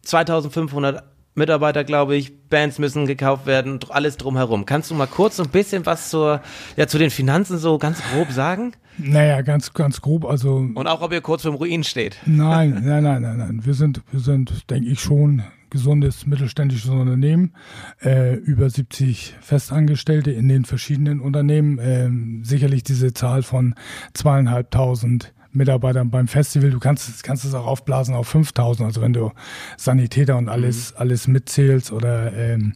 2500 Mitarbeiter, glaube ich, Bands müssen gekauft werden, alles drumherum. Kannst du mal kurz so ein bisschen was zur, ja, zu den Finanzen so ganz grob sagen? Naja, ganz, ganz grob, also. Und auch, ob ihr kurz vorm Ruin steht. Nein, nein, nein, nein, nein. Wir sind, wir sind, denke ich schon, gesundes mittelständisches Unternehmen, äh, über 70 Festangestellte in den verschiedenen Unternehmen. Äh, sicherlich diese Zahl von zweieinhalbtausend Mitarbeitern beim Festival. Du kannst, kannst es auch aufblasen auf 5000. Also wenn du Sanitäter und alles, mhm. alles mitzählst oder ähm,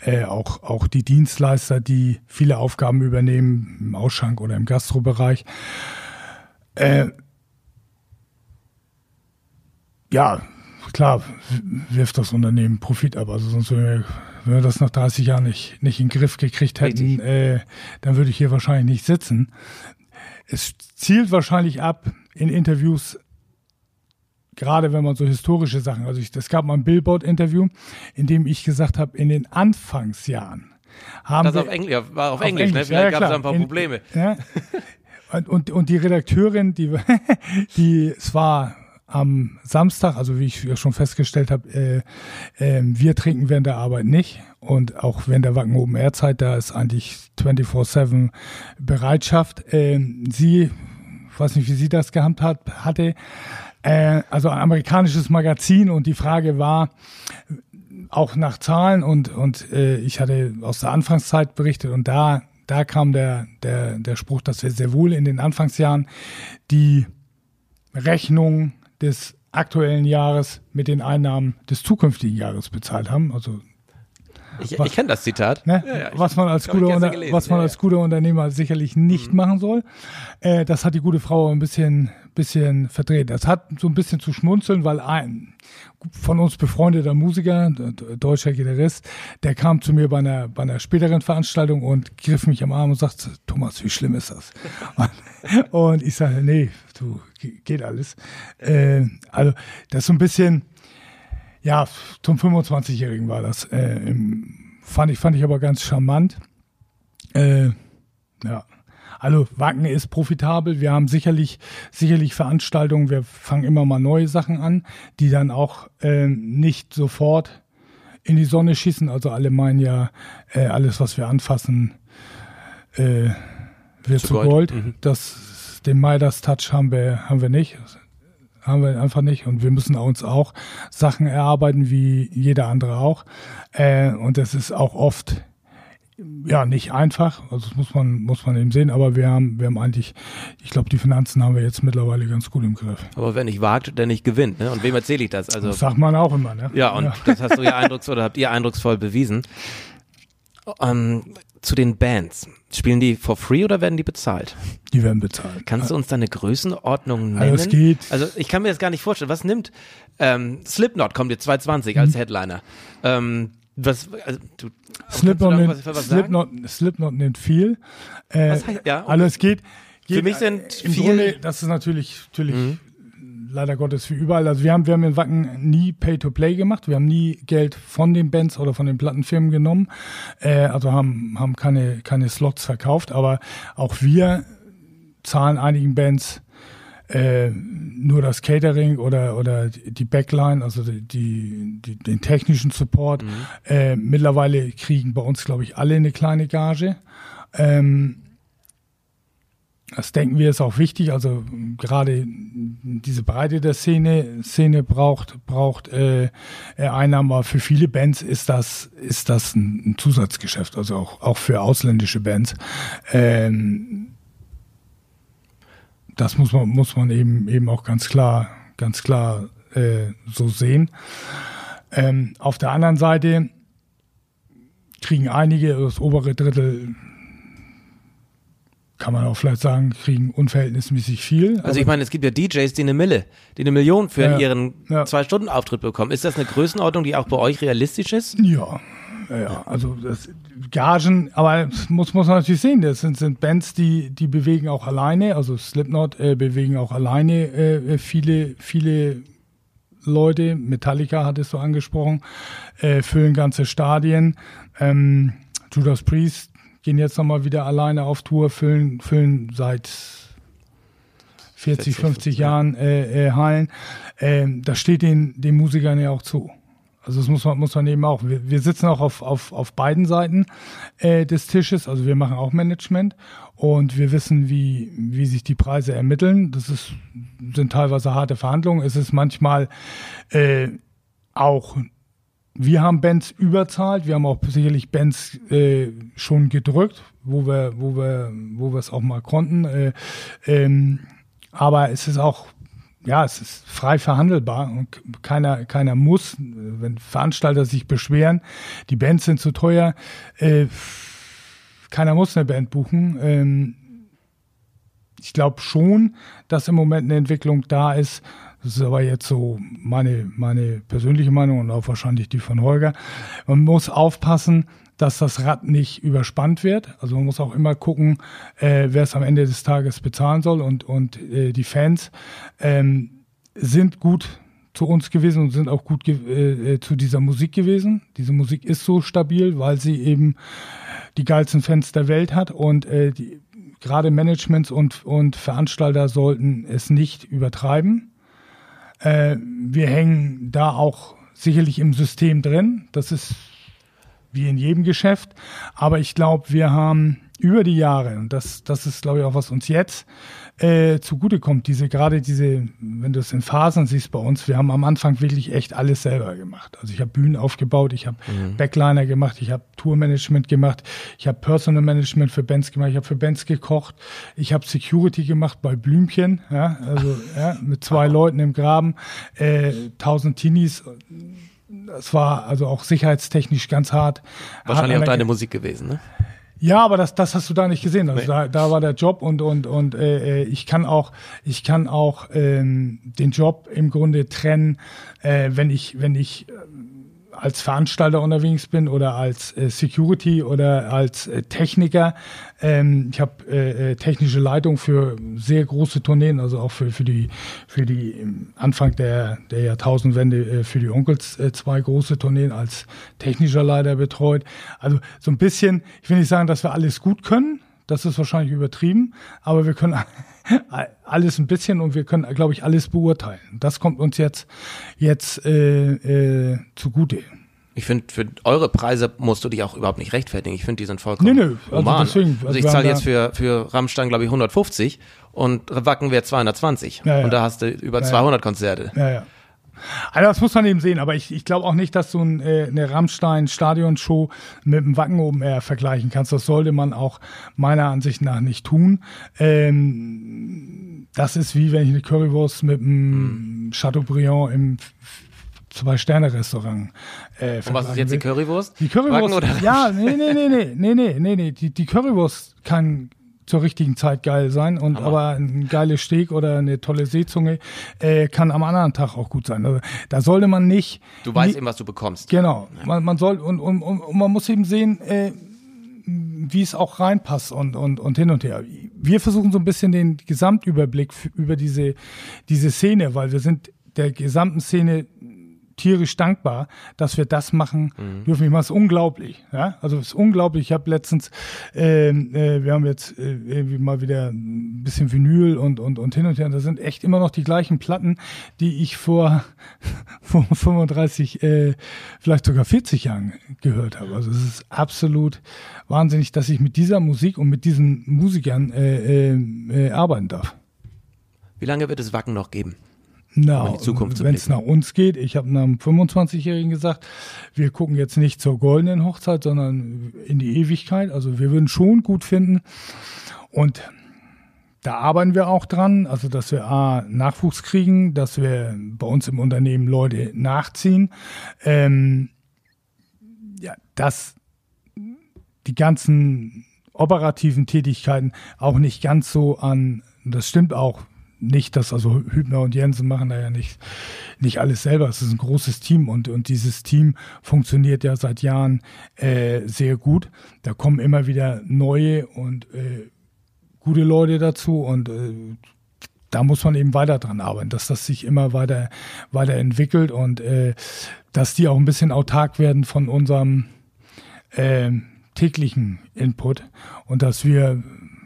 äh, auch, auch die Dienstleister, die viele Aufgaben übernehmen im Ausschank oder im Gastrobereich. Äh, ja, klar wirft das Unternehmen Profit ab. Also sonst wenn wir, wenn wir das nach 30 Jahren nicht, nicht in den Griff gekriegt hätten, äh, dann würde ich hier wahrscheinlich nicht sitzen. Es zielt wahrscheinlich ab in Interviews, gerade wenn man so historische Sachen, also es gab mal ein Billboard-Interview, in dem ich gesagt habe, in den Anfangsjahren haben das wir, auf Englisch, war auf, auf Englisch, ne? Englisch, ne? Vielleicht ja, gab es ein paar in, Probleme. Ja. Und, und, und die Redakteurin, die, die, es war am Samstag, also wie ich ja schon festgestellt habe, äh, äh, wir trinken während der Arbeit nicht und auch während der Wacken Open Air Zeit, da ist eigentlich 24/7 Bereitschaft. Äh, sie, weiß nicht, wie sie das gehandhabt hatte, äh, also ein amerikanisches Magazin und die Frage war auch nach Zahlen und und äh, ich hatte aus der Anfangszeit berichtet und da da kam der der der Spruch, dass wir sehr wohl in den Anfangsjahren die Rechnung des aktuellen Jahres mit den Einnahmen des zukünftigen Jahres bezahlt haben. Also ich, ich kenne das Zitat. Ne? Ja, ja, was man als guter, Unter was man ja, als guter Unternehmer sicherlich nicht mhm. machen soll. Äh, das hat die gute Frau ein bisschen, bisschen verdreht. Das hat so ein bisschen zu schmunzeln, weil ein von uns befreundeter Musiker, deutscher Gitarrist, der kam zu mir bei einer, bei einer späteren Veranstaltung und griff mich am Arm und sagte, Thomas, wie schlimm ist das? und ich sage, nee, du, geht alles. Äh, also das ist so ein bisschen, ja, zum 25-Jährigen war das. Äh, fand, ich, fand ich aber ganz charmant. Äh, ja. Also Wacken ist profitabel. Wir haben sicherlich, sicherlich Veranstaltungen. Wir fangen immer mal neue Sachen an, die dann auch äh, nicht sofort in die Sonne schießen. Also alle meinen ja, äh, alles, was wir anfassen, äh, wird zu, zu Gold. Gold. Mhm. Das, den Midas Touch haben wir, haben wir nicht haben wir einfach nicht und wir müssen uns auch Sachen erarbeiten wie jeder andere auch äh, und das ist auch oft ja nicht einfach, also das muss man muss man eben sehen, aber wir haben wir haben eigentlich, ich glaube die Finanzen haben wir jetzt mittlerweile ganz gut im Griff. Aber wer nicht wagt, der nicht gewinnt, ne? Und wem erzähle ich das? Also das sagt man auch immer, ne? Ja und ja. das hast du ja eindrucksvoll oder habt ihr eindrucksvoll bewiesen. Ähm, zu den Bands. Spielen die for free oder werden die bezahlt? Die werden bezahlt. Kannst du uns da eine Größenordnung nennen? Also, es geht. also ich kann mir das gar nicht vorstellen. Was nimmt ähm, Slipknot kommt jetzt 220 mhm. als Headliner. Ähm, was, also, du, Slipknot, nimmt, Slipknot, Slipknot nimmt viel. Äh, heißt, ja, okay. Also es geht, geht, Für mich sind viel. Grunde, das ist natürlich, natürlich mhm leider Gottes wie überall. Also wir haben, wir haben in Wacken nie Pay-to-Play gemacht. Wir haben nie Geld von den Bands oder von den Plattenfirmen genommen. Äh, also haben, haben keine, keine Slots verkauft. Aber auch wir zahlen einigen Bands äh, nur das Catering oder, oder die Backline, also die, die, den technischen Support. Mhm. Äh, mittlerweile kriegen bei uns, glaube ich, alle eine kleine Gage. Ähm, das denken wir ist auch wichtig. Also gerade diese Breite der Szene, Szene braucht braucht äh, Einnahmen. Aber für viele Bands ist das ist das ein, ein Zusatzgeschäft. Also auch auch für ausländische Bands. Ähm, das muss man muss man eben eben auch ganz klar ganz klar äh, so sehen. Ähm, auf der anderen Seite kriegen einige das obere Drittel kann man auch vielleicht sagen, kriegen unverhältnismäßig viel. Also ich meine, es gibt ja DJs, die eine Mille, die eine Million für ja, ihren ja. Zwei-Stunden-Auftritt bekommen. Ist das eine Größenordnung, die auch bei euch realistisch ist? Ja, ja, also das, Gagen, aber muss, muss man natürlich sehen, das sind, sind Bands, die, die bewegen auch alleine, also Slipknot äh, bewegen auch alleine äh, viele, viele Leute. Metallica hattest du angesprochen, äh, füllen ganze Stadien. Ähm, Judas Priest gehen jetzt nochmal wieder alleine auf Tour, füllen, füllen seit 40, 50 Jahren äh, äh, Hallen. Ähm, das steht den, den Musikern ja auch zu. Also das muss man, muss man eben auch. Wir, wir sitzen auch auf, auf, auf beiden Seiten äh, des Tisches. Also wir machen auch Management und wir wissen, wie, wie sich die Preise ermitteln. Das ist, sind teilweise harte Verhandlungen. Es ist manchmal äh, auch wir haben Bands überzahlt, wir haben auch sicherlich Bands äh, schon gedrückt, wo wir, wo wir, wo wir es auch mal konnten. Äh, ähm, aber es ist auch, ja, es ist frei verhandelbar und keiner, keiner muss, wenn Veranstalter sich beschweren, die Bands sind zu teuer, äh, keiner muss eine Band buchen. Ähm, ich glaube schon, dass im Moment eine Entwicklung da ist, das ist aber jetzt so meine, meine persönliche Meinung und auch wahrscheinlich die von Holger. Man muss aufpassen, dass das Rad nicht überspannt wird. Also man muss auch immer gucken, äh, wer es am Ende des Tages bezahlen soll. Und, und äh, die Fans ähm, sind gut zu uns gewesen und sind auch gut äh, äh, zu dieser Musik gewesen. Diese Musik ist so stabil, weil sie eben die geilsten Fans der Welt hat und äh, die, gerade Managements und, und Veranstalter sollten es nicht übertreiben. Äh, wir hängen da auch sicherlich im System drin. Das ist wie in jedem Geschäft. Aber ich glaube, wir haben über die Jahre, und das, das ist, glaube ich, auch, was uns jetzt äh, zugutekommt, diese, gerade diese, wenn du es in Phasen siehst bei uns, wir haben am Anfang wirklich echt alles selber gemacht. Also ich habe Bühnen aufgebaut, ich habe mhm. Backliner gemacht, ich habe Tourmanagement gemacht, ich habe Personal Management für Bands gemacht, ich habe für Bands gekocht, ich habe Security gemacht bei Blümchen, ja, also ja, mit zwei Leuten im Graben, äh, tausend Teenies das war also auch sicherheitstechnisch ganz hart. Wahrscheinlich hart auch deine Musik gewesen, ne? Ja, aber das, das hast du da nicht gesehen. Also nee. da, da war der Job und und und äh, äh, ich kann auch ich kann auch ähm, den Job im Grunde trennen, äh, wenn ich wenn ich als Veranstalter unterwegs bin oder als äh, Security oder als äh, Techniker. Ähm, ich habe äh, technische Leitung für sehr große Tourneen, also auch für, für die für die Anfang der, der Jahrtausendwende für die Onkels zwei große Tourneen als technischer Leiter betreut. Also so ein bisschen, ich will nicht sagen, dass wir alles gut können, das ist wahrscheinlich übertrieben, aber wir können alles ein bisschen und wir können, glaube ich, alles beurteilen. Das kommt uns jetzt, jetzt äh, äh, zugute. Ich finde, für eure Preise musst du dich auch überhaupt nicht rechtfertigen. Ich finde, die sind vollkommen nee, nee, also Deswegen, also, also ich zahle jetzt für, für Rammstein, glaube ich, 150 und Wacken wäre 220. Ja, ja. Und da hast du über ja, 200 Konzerte. Ja, ja. Also das muss man eben sehen, aber ich, ich glaube auch nicht, dass du ein, äh, eine Rammstein-Stadionshow mit dem Wacken oben Air vergleichen kannst. Das sollte man auch meiner Ansicht nach nicht tun. Ähm, das ist wie wenn ich eine Currywurst mit einem mhm. Chateaubriand im Zwei-Sterne-Restaurant. Äh, Und was ist jetzt die Currywurst? Die Currywurst. Ja, nee, nee, nee, nee, nee, nee, nee, nee. Die, die Currywurst kann zur richtigen Zeit geil sein und Hammer. aber ein geiles Steak oder eine tolle Seezunge äh, kann am anderen Tag auch gut sein. Also, da sollte man nicht. Du weißt eben, was du bekommst. Genau. Ja. Man, man soll und, und, und, man muss eben sehen, äh, wie es auch reinpasst und, und, und hin und her. Wir versuchen so ein bisschen den Gesamtüberblick über diese, diese Szene, weil wir sind der gesamten Szene tierisch dankbar, dass wir das machen mhm. dürfen. Ich mache es unglaublich. Ja? Also es ist unglaublich. Ich habe letztens, äh, äh, wir haben jetzt äh, irgendwie mal wieder ein bisschen Vinyl und, und, und hin und her. Und das sind echt immer noch die gleichen Platten, die ich vor, vor 35, äh, vielleicht sogar 40 Jahren gehört habe. Also es ist absolut wahnsinnig, dass ich mit dieser Musik und mit diesen Musikern äh, äh, äh arbeiten darf. Wie lange wird es Wacken noch geben? Na, wenn es nach uns geht, ich habe einem 25-Jährigen gesagt, wir gucken jetzt nicht zur goldenen Hochzeit, sondern in die Ewigkeit. Also wir würden schon gut finden. Und da arbeiten wir auch dran, also dass wir A, Nachwuchs kriegen, dass wir bei uns im Unternehmen Leute nachziehen. Ähm, ja, dass die ganzen operativen Tätigkeiten auch nicht ganz so an, das stimmt auch, nicht, dass also Hübner und Jensen machen da ja nicht, nicht alles selber. Es ist ein großes Team und, und dieses Team funktioniert ja seit Jahren äh, sehr gut. Da kommen immer wieder neue und äh, gute Leute dazu und äh, da muss man eben weiter dran arbeiten, dass das sich immer weiter weiterentwickelt und äh, dass die auch ein bisschen autark werden von unserem äh, täglichen Input und dass wir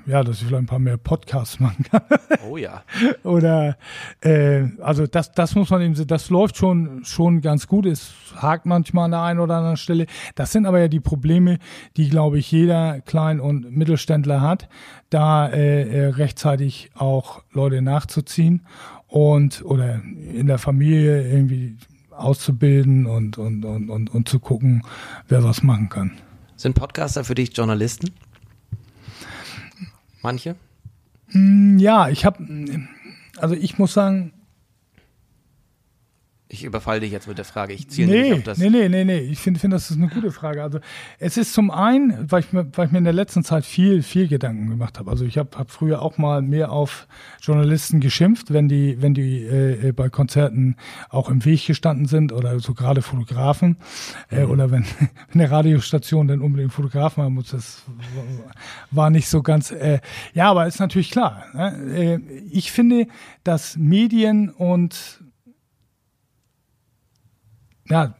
ja, dass ich vielleicht ein paar mehr Podcasts machen kann. Oh ja. Oder äh, also das, das muss man eben sehen, das läuft schon, schon ganz gut. Es hakt manchmal an der einen oder anderen Stelle. Das sind aber ja die Probleme, die, glaube ich, jeder Klein- und Mittelständler hat, da äh, äh rechtzeitig auch Leute nachzuziehen und oder in der Familie irgendwie auszubilden und, und, und, und, und zu gucken, wer was machen kann. Sind Podcaster für dich Journalisten? Manche? Hm, ja, ich habe, also ich muss sagen, ich überfalle dich jetzt mit der Frage. Ich ziele nee, nicht auf das. Nee, nee, nee, nee. Ich finde, find, das ist eine gute Frage. Also es ist zum einen, weil ich mir, weil ich mir in der letzten Zeit viel, viel Gedanken gemacht habe. Also ich habe hab früher auch mal mehr auf Journalisten geschimpft, wenn die, wenn die äh, äh bei Konzerten auch im Weg gestanden sind oder so gerade Fotografen äh, mhm. oder wenn, wenn eine Radiostation dann unbedingt Fotografen haben muss. Das war nicht so ganz. Äh, ja, aber ist natürlich klar. Ne? Äh, ich finde, dass Medien und ja,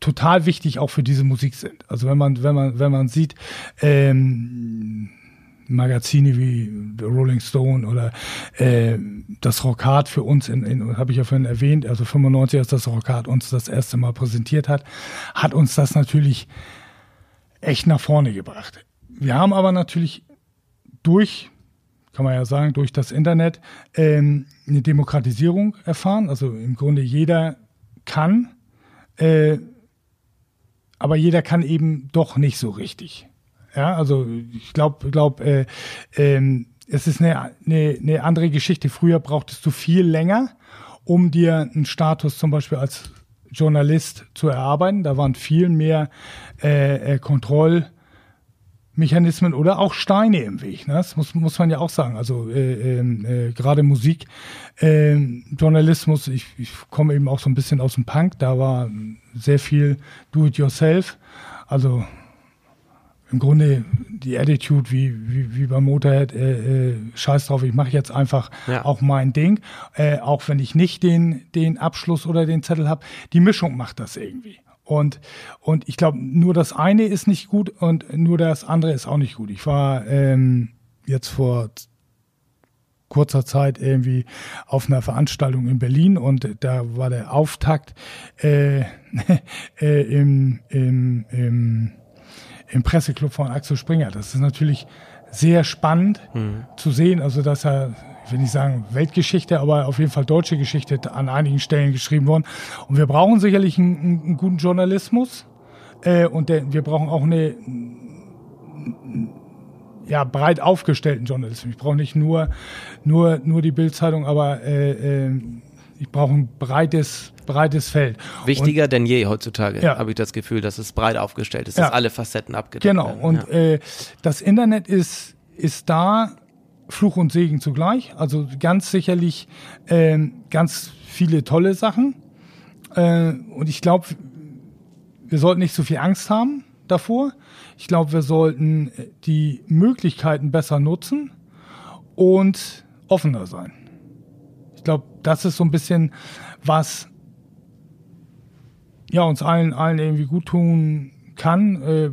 total wichtig auch für diese Musik sind. Also wenn man, wenn man, wenn man sieht, ähm, Magazine wie The Rolling Stone oder äh, das Rockhard für uns, in, in habe ich ja vorhin erwähnt, also 95, als das Rockhard uns das erste Mal präsentiert hat, hat uns das natürlich echt nach vorne gebracht. Wir haben aber natürlich durch, kann man ja sagen, durch das Internet ähm, eine Demokratisierung erfahren. Also im Grunde jeder kann, äh, aber jeder kann eben doch nicht so richtig. Ja, also ich glaube, glaub, äh, äh, es ist eine, eine, eine andere Geschichte. Früher brauchtest du viel länger, um dir einen Status zum Beispiel als Journalist zu erarbeiten. Da waren viel mehr äh, äh Kontroll- Mechanismen oder auch Steine im Weg. Ne? Das muss, muss man ja auch sagen. Also äh, ähm, äh, gerade Musik, äh, Journalismus, ich, ich komme eben auch so ein bisschen aus dem Punk, da war sehr viel Do-it-yourself. Also im Grunde die Attitude wie, wie, wie beim Motorhead, äh, äh, scheiß drauf, ich mache jetzt einfach ja. auch mein Ding, äh, auch wenn ich nicht den, den Abschluss oder den Zettel habe. Die Mischung macht das irgendwie. Und, und ich glaube, nur das eine ist nicht gut und nur das andere ist auch nicht gut. Ich war ähm, jetzt vor kurzer Zeit irgendwie auf einer Veranstaltung in Berlin und da war der Auftakt äh, äh, im, im, im, im Presseclub von Axel Springer. Das ist natürlich sehr spannend mhm. zu sehen, also dass er ich will nicht sagen Weltgeschichte, aber auf jeden Fall deutsche Geschichte an einigen Stellen geschrieben worden. Und wir brauchen sicherlich einen, einen guten Journalismus äh, und der, wir brauchen auch eine ja, breit aufgestellten Journalismus. Ich brauche nicht nur, nur, nur die Bildzeitung, aber äh, äh, ich brauche ein breites, breites Feld. Wichtiger und, denn je heutzutage, ja. habe ich das Gefühl, dass es breit aufgestellt ist, dass ja. alle Facetten abgedeckt genau. werden. Genau, und ja. äh, das Internet ist, ist da Fluch und Segen zugleich. Also ganz sicherlich äh, ganz viele tolle Sachen. Äh, und ich glaube, wir sollten nicht so viel Angst haben davor. Ich glaube, wir sollten äh, die Möglichkeiten besser nutzen und offener sein. Ich glaube, das ist so ein bisschen was, ja, uns allen, allen irgendwie gut tun kann, äh,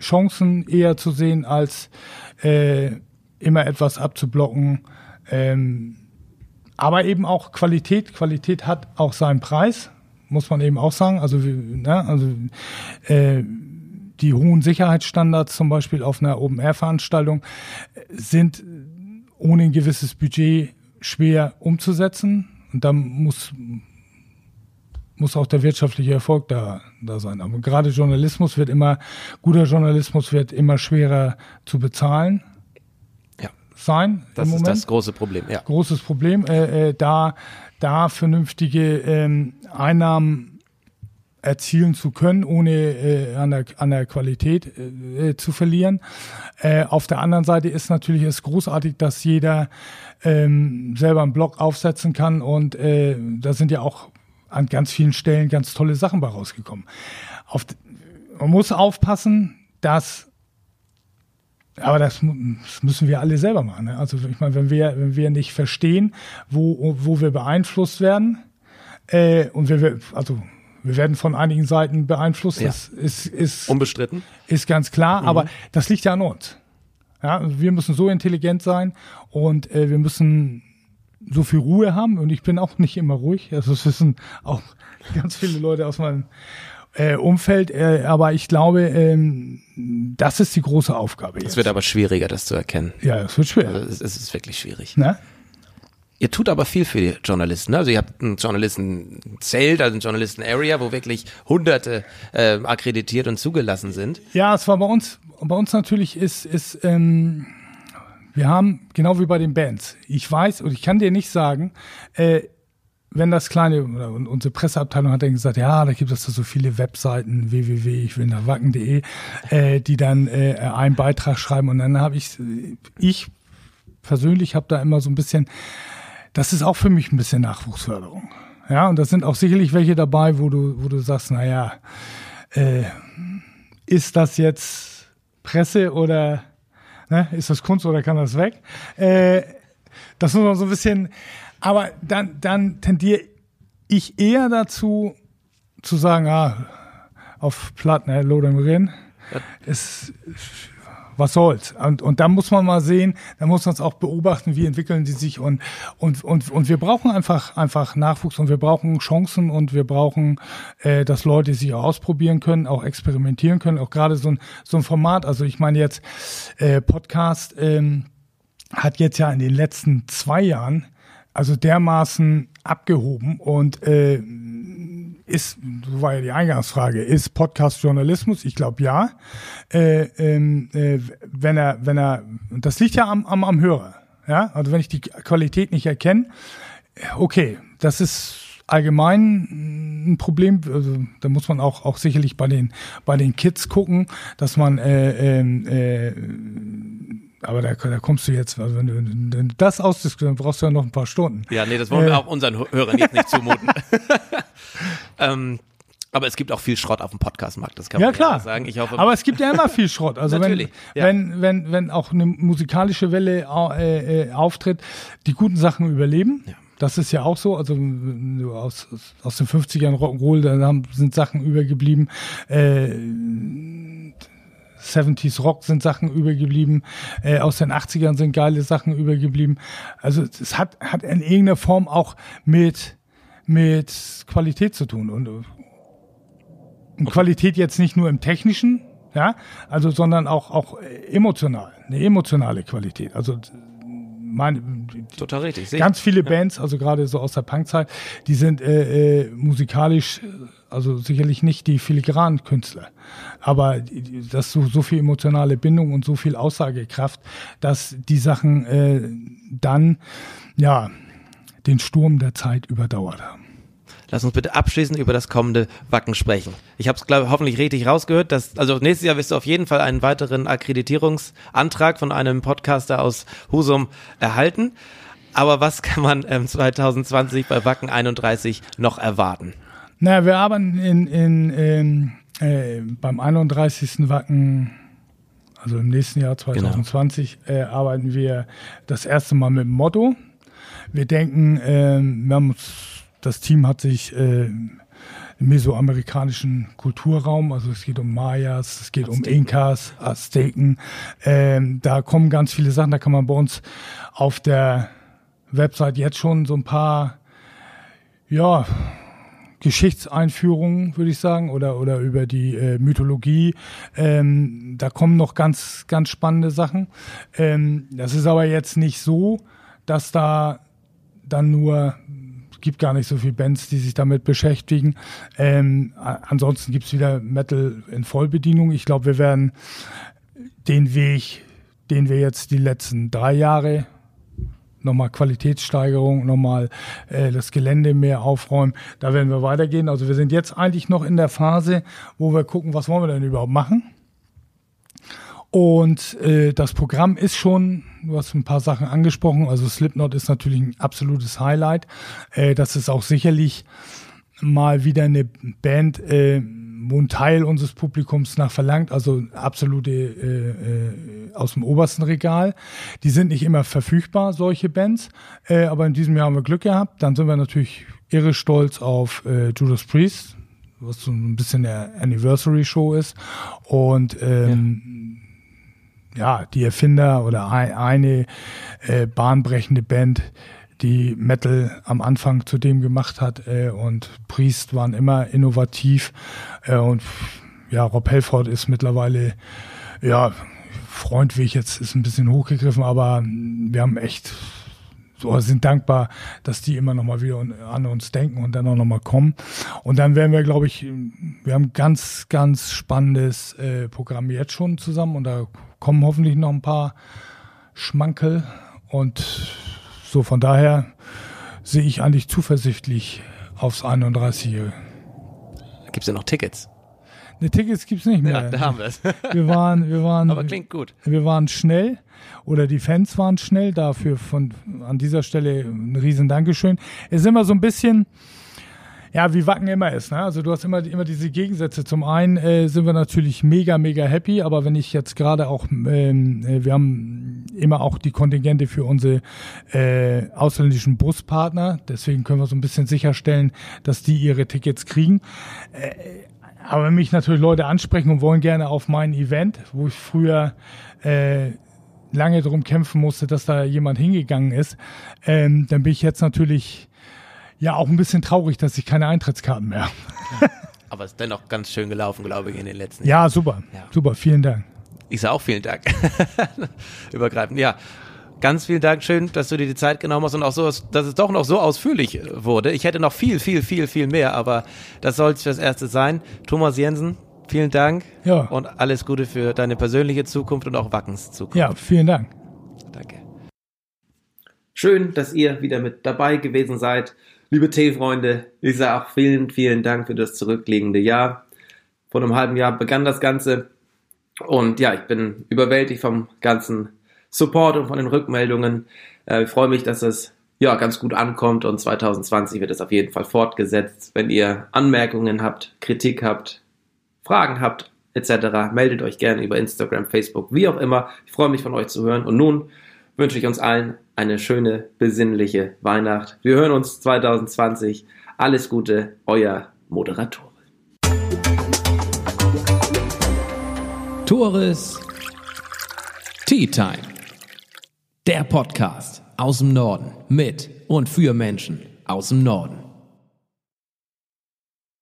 Chancen eher zu sehen als äh, immer etwas abzublocken. Ähm, aber eben auch Qualität. Qualität hat auch seinen Preis, muss man eben auch sagen. Also, ne, also äh, die hohen Sicherheitsstandards zum Beispiel auf einer Open-Air-Veranstaltung sind ohne ein gewisses Budget schwer umzusetzen. Und da muss, muss auch der wirtschaftliche Erfolg da, da sein. Aber gerade Journalismus wird immer, guter Journalismus wird immer schwerer zu bezahlen sein. Das ist das große Problem, ja. Großes Problem, äh, äh, da, da vernünftige ähm, Einnahmen erzielen zu können, ohne äh, an, der, an der Qualität äh, zu verlieren. Äh, auf der anderen Seite ist natürlich es großartig, dass jeder ähm, selber einen Blog aufsetzen kann und äh, da sind ja auch an ganz vielen Stellen ganz tolle Sachen bei rausgekommen. Auf, man muss aufpassen, dass aber das, das, müssen wir alle selber machen. Ne? Also ich meine, wenn wir, wenn wir nicht verstehen, wo, wo wir beeinflusst werden, äh, und wir, also wir werden von einigen Seiten beeinflusst, ja. das ist, ist unbestritten, ist ganz klar. Mhm. Aber das liegt ja an uns. Ja, also wir müssen so intelligent sein und äh, wir müssen so viel Ruhe haben. Und ich bin auch nicht immer ruhig. Also es wissen auch ganz viele Leute aus meinem äh, Umfeld. Äh, aber ich glaube, ähm, das ist die große Aufgabe. Es wird aber schwieriger, das zu erkennen. Ja, es wird schwer. Also es, es ist wirklich schwierig. Na? Ihr tut aber viel für die Journalisten. Ne? Also ihr habt ein Journalistenzelt, also ein Journalisten-Area, wo wirklich Hunderte äh, akkreditiert und zugelassen sind. Ja, es war bei uns, bei uns natürlich ist, ist ähm, wir haben, genau wie bei den Bands, ich weiß und ich kann dir nicht sagen, äh, wenn das kleine, oder unsere Presseabteilung hat dann gesagt, ja, da gibt es da so viele Webseiten, www, ich will nach wacken.de, äh, die dann äh, einen Beitrag schreiben und dann habe ich, ich persönlich habe da immer so ein bisschen, das ist auch für mich ein bisschen Nachwuchsförderung. Ja, und da sind auch sicherlich welche dabei, wo du, wo du sagst, naja, äh, ist das jetzt Presse oder ne, ist das Kunst oder kann das weg? Äh, das muss man so ein bisschen, aber dann, dann tendiere ich eher dazu, zu sagen, ah, auf Platten, ne, Lodem ja. ist, was soll's? Und, und da muss man mal sehen, da muss man es auch beobachten, wie entwickeln die sich und, und, und, und wir brauchen einfach, einfach Nachwuchs und wir brauchen Chancen und wir brauchen, äh, dass Leute sich auch ausprobieren können, auch experimentieren können, auch gerade so ein, so ein Format. Also ich meine jetzt, äh, Podcast ähm, hat jetzt ja in den letzten zwei Jahren also dermaßen abgehoben und äh, ist, so war ja die Eingangsfrage, ist Podcast Journalismus? Ich glaube ja. Äh, ähm, äh, wenn er, wenn er, das liegt ja am, am, am Hörer. Ja, also wenn ich die Qualität nicht erkenne, okay, das ist allgemein ein Problem. Also, da muss man auch, auch sicherlich bei den, bei den Kids gucken, dass man äh, ähm, äh, aber da, da kommst du jetzt, also wenn du, wenn du das ausdiskutierst, dann brauchst du ja noch ein paar Stunden. Ja, nee, das wollen äh, wir auch unseren Hörern jetzt nicht zumuten. ähm, aber es gibt auch viel Schrott auf dem Podcastmarkt, das kann ja, man klar. sagen. Ich hoffe, aber es gibt ja immer viel Schrott. Also wenn, ja. wenn, wenn, wenn auch eine musikalische Welle äh, äh, auftritt, die guten Sachen überleben. Ja. Das ist ja auch so. Also aus, aus den 50ern Rock'n'Roll, da haben, sind Sachen übergeblieben. Äh, 70s Rock sind Sachen übergeblieben, äh, aus den 80ern sind geile Sachen übergeblieben. Also es hat, hat in irgendeiner Form auch mit, mit Qualität zu tun. Und, und okay. Qualität jetzt nicht nur im technischen, ja, also sondern auch, auch emotional, eine emotionale Qualität. Also meine, total richtig. Ganz viele Bands, also gerade so aus der Punkzeit, die sind äh, äh, musikalisch also sicherlich nicht die filigranen Künstler, aber das so, so viel emotionale Bindung und so viel Aussagekraft, dass die Sachen äh, dann ja den Sturm der Zeit überdauert haben. Lass uns bitte abschließend über das kommende Wacken sprechen. Ich habe es hoffentlich richtig rausgehört, dass also nächstes Jahr wirst du auf jeden Fall einen weiteren Akkreditierungsantrag von einem Podcaster aus Husum erhalten. Aber was kann man ähm, 2020 bei Wacken 31 noch erwarten? Na, wir arbeiten in, in, in äh, beim 31. Wacken, also im nächsten Jahr 2020, genau. äh, arbeiten wir das erste Mal mit dem Motto. Wir denken, äh, wir haben uns, das Team hat sich äh, im mesoamerikanischen Kulturraum, also es geht um Mayas, es geht Azteken. um Inkas, Azteken. Ähm, da kommen ganz viele Sachen, da kann man bei uns auf der Website jetzt schon so ein paar, ja, Geschichtseinführungen, würde ich sagen, oder, oder über die äh, Mythologie. Ähm, da kommen noch ganz, ganz spannende Sachen. Ähm, das ist aber jetzt nicht so, dass da dann nur gibt gar nicht so viele Bands, die sich damit beschäftigen. Ähm, ansonsten gibt's wieder Metal in Vollbedienung. Ich glaube, wir werden den Weg, den wir jetzt die letzten drei Jahre nochmal Qualitätssteigerung, nochmal äh, das Gelände mehr aufräumen. Da werden wir weitergehen. Also wir sind jetzt eigentlich noch in der Phase, wo wir gucken, was wollen wir denn überhaupt machen. Und äh, das Programm ist schon, du hast ein paar Sachen angesprochen, also Slipknot ist natürlich ein absolutes Highlight. Äh, das ist auch sicherlich mal wieder eine Band, äh, wo ein Teil unseres Publikums nach verlangt, also absolute äh, äh, aus dem obersten Regal. Die sind nicht immer verfügbar, solche Bands, äh, aber in diesem Jahr haben wir Glück gehabt. Dann sind wir natürlich irre stolz auf äh, Judas Priest, was so ein bisschen der Anniversary Show ist. Und ähm, ja. Ja die Erfinder oder ein, eine äh, bahnbrechende Band, die Metal am Anfang zu dem gemacht hat äh, und Priest waren immer innovativ äh, und ja, Rob Helford ist mittlerweile, ja, Freund wie ich jetzt ist ein bisschen hochgegriffen, aber wir haben echt oh, sind dankbar, dass die immer noch mal wieder an uns denken und dann auch noch mal kommen. Und dann werden wir, glaube ich, wir haben ganz, ganz spannendes äh, Programm jetzt schon zusammen und da kommen hoffentlich noch ein paar Schmankel und so von daher sehe ich eigentlich zuversichtlich aufs 31. Gibt es ja noch Tickets? Ne, Tickets gibt's nicht mehr. Ja, da haben wir es. wir waren, wir waren, Aber klingt gut. Wir waren schnell oder die Fans waren schnell. Dafür von an dieser Stelle ein riesen Dankeschön. Es ist immer so ein bisschen, ja, wie Wacken immer ist. Ne? Also du hast immer, immer diese Gegensätze. Zum einen äh, sind wir natürlich mega, mega happy, aber wenn ich jetzt gerade auch, ähm, äh, wir haben immer auch die Kontingente für unsere äh, ausländischen Buspartner, deswegen können wir so ein bisschen sicherstellen, dass die ihre Tickets kriegen. Äh, aber wenn mich natürlich Leute ansprechen und wollen gerne auf mein Event, wo ich früher äh, lange darum kämpfen musste, dass da jemand hingegangen ist, ähm, dann bin ich jetzt natürlich ja auch ein bisschen traurig, dass ich keine Eintrittskarten mehr habe. Aber es ist dennoch ganz schön gelaufen, glaube ich, in den letzten Jahren. Ja, super. Ja. Super, vielen Dank. Ich sage auch vielen Dank. Übergreifend. Ja, ganz vielen Dank. Schön, dass du dir die Zeit genommen hast und auch so, dass es doch noch so ausführlich wurde. Ich hätte noch viel, viel, viel, viel mehr, aber das soll es fürs Erste sein. Thomas Jensen, vielen Dank. Ja. Und alles Gute für deine persönliche Zukunft und auch Wackens Zukunft. Ja, vielen Dank. Danke. Schön, dass ihr wieder mit dabei gewesen seid. Liebe Tee-Freunde, ich sage auch vielen, vielen Dank für das zurückliegende Jahr. Vor einem halben Jahr begann das Ganze. Und ja, ich bin überwältigt vom ganzen Support und von den Rückmeldungen. Äh, ich freue mich, dass es ja ganz gut ankommt und 2020 wird es auf jeden Fall fortgesetzt. Wenn ihr Anmerkungen habt, Kritik habt, Fragen habt, etc., meldet euch gerne über Instagram, Facebook, wie auch immer. Ich freue mich von euch zu hören. Und nun wünsche ich uns allen eine schöne, besinnliche Weihnacht. Wir hören uns 2020. Alles Gute, euer Moderator. Tores Tea Time. Der Podcast aus dem Norden mit und für Menschen aus dem Norden.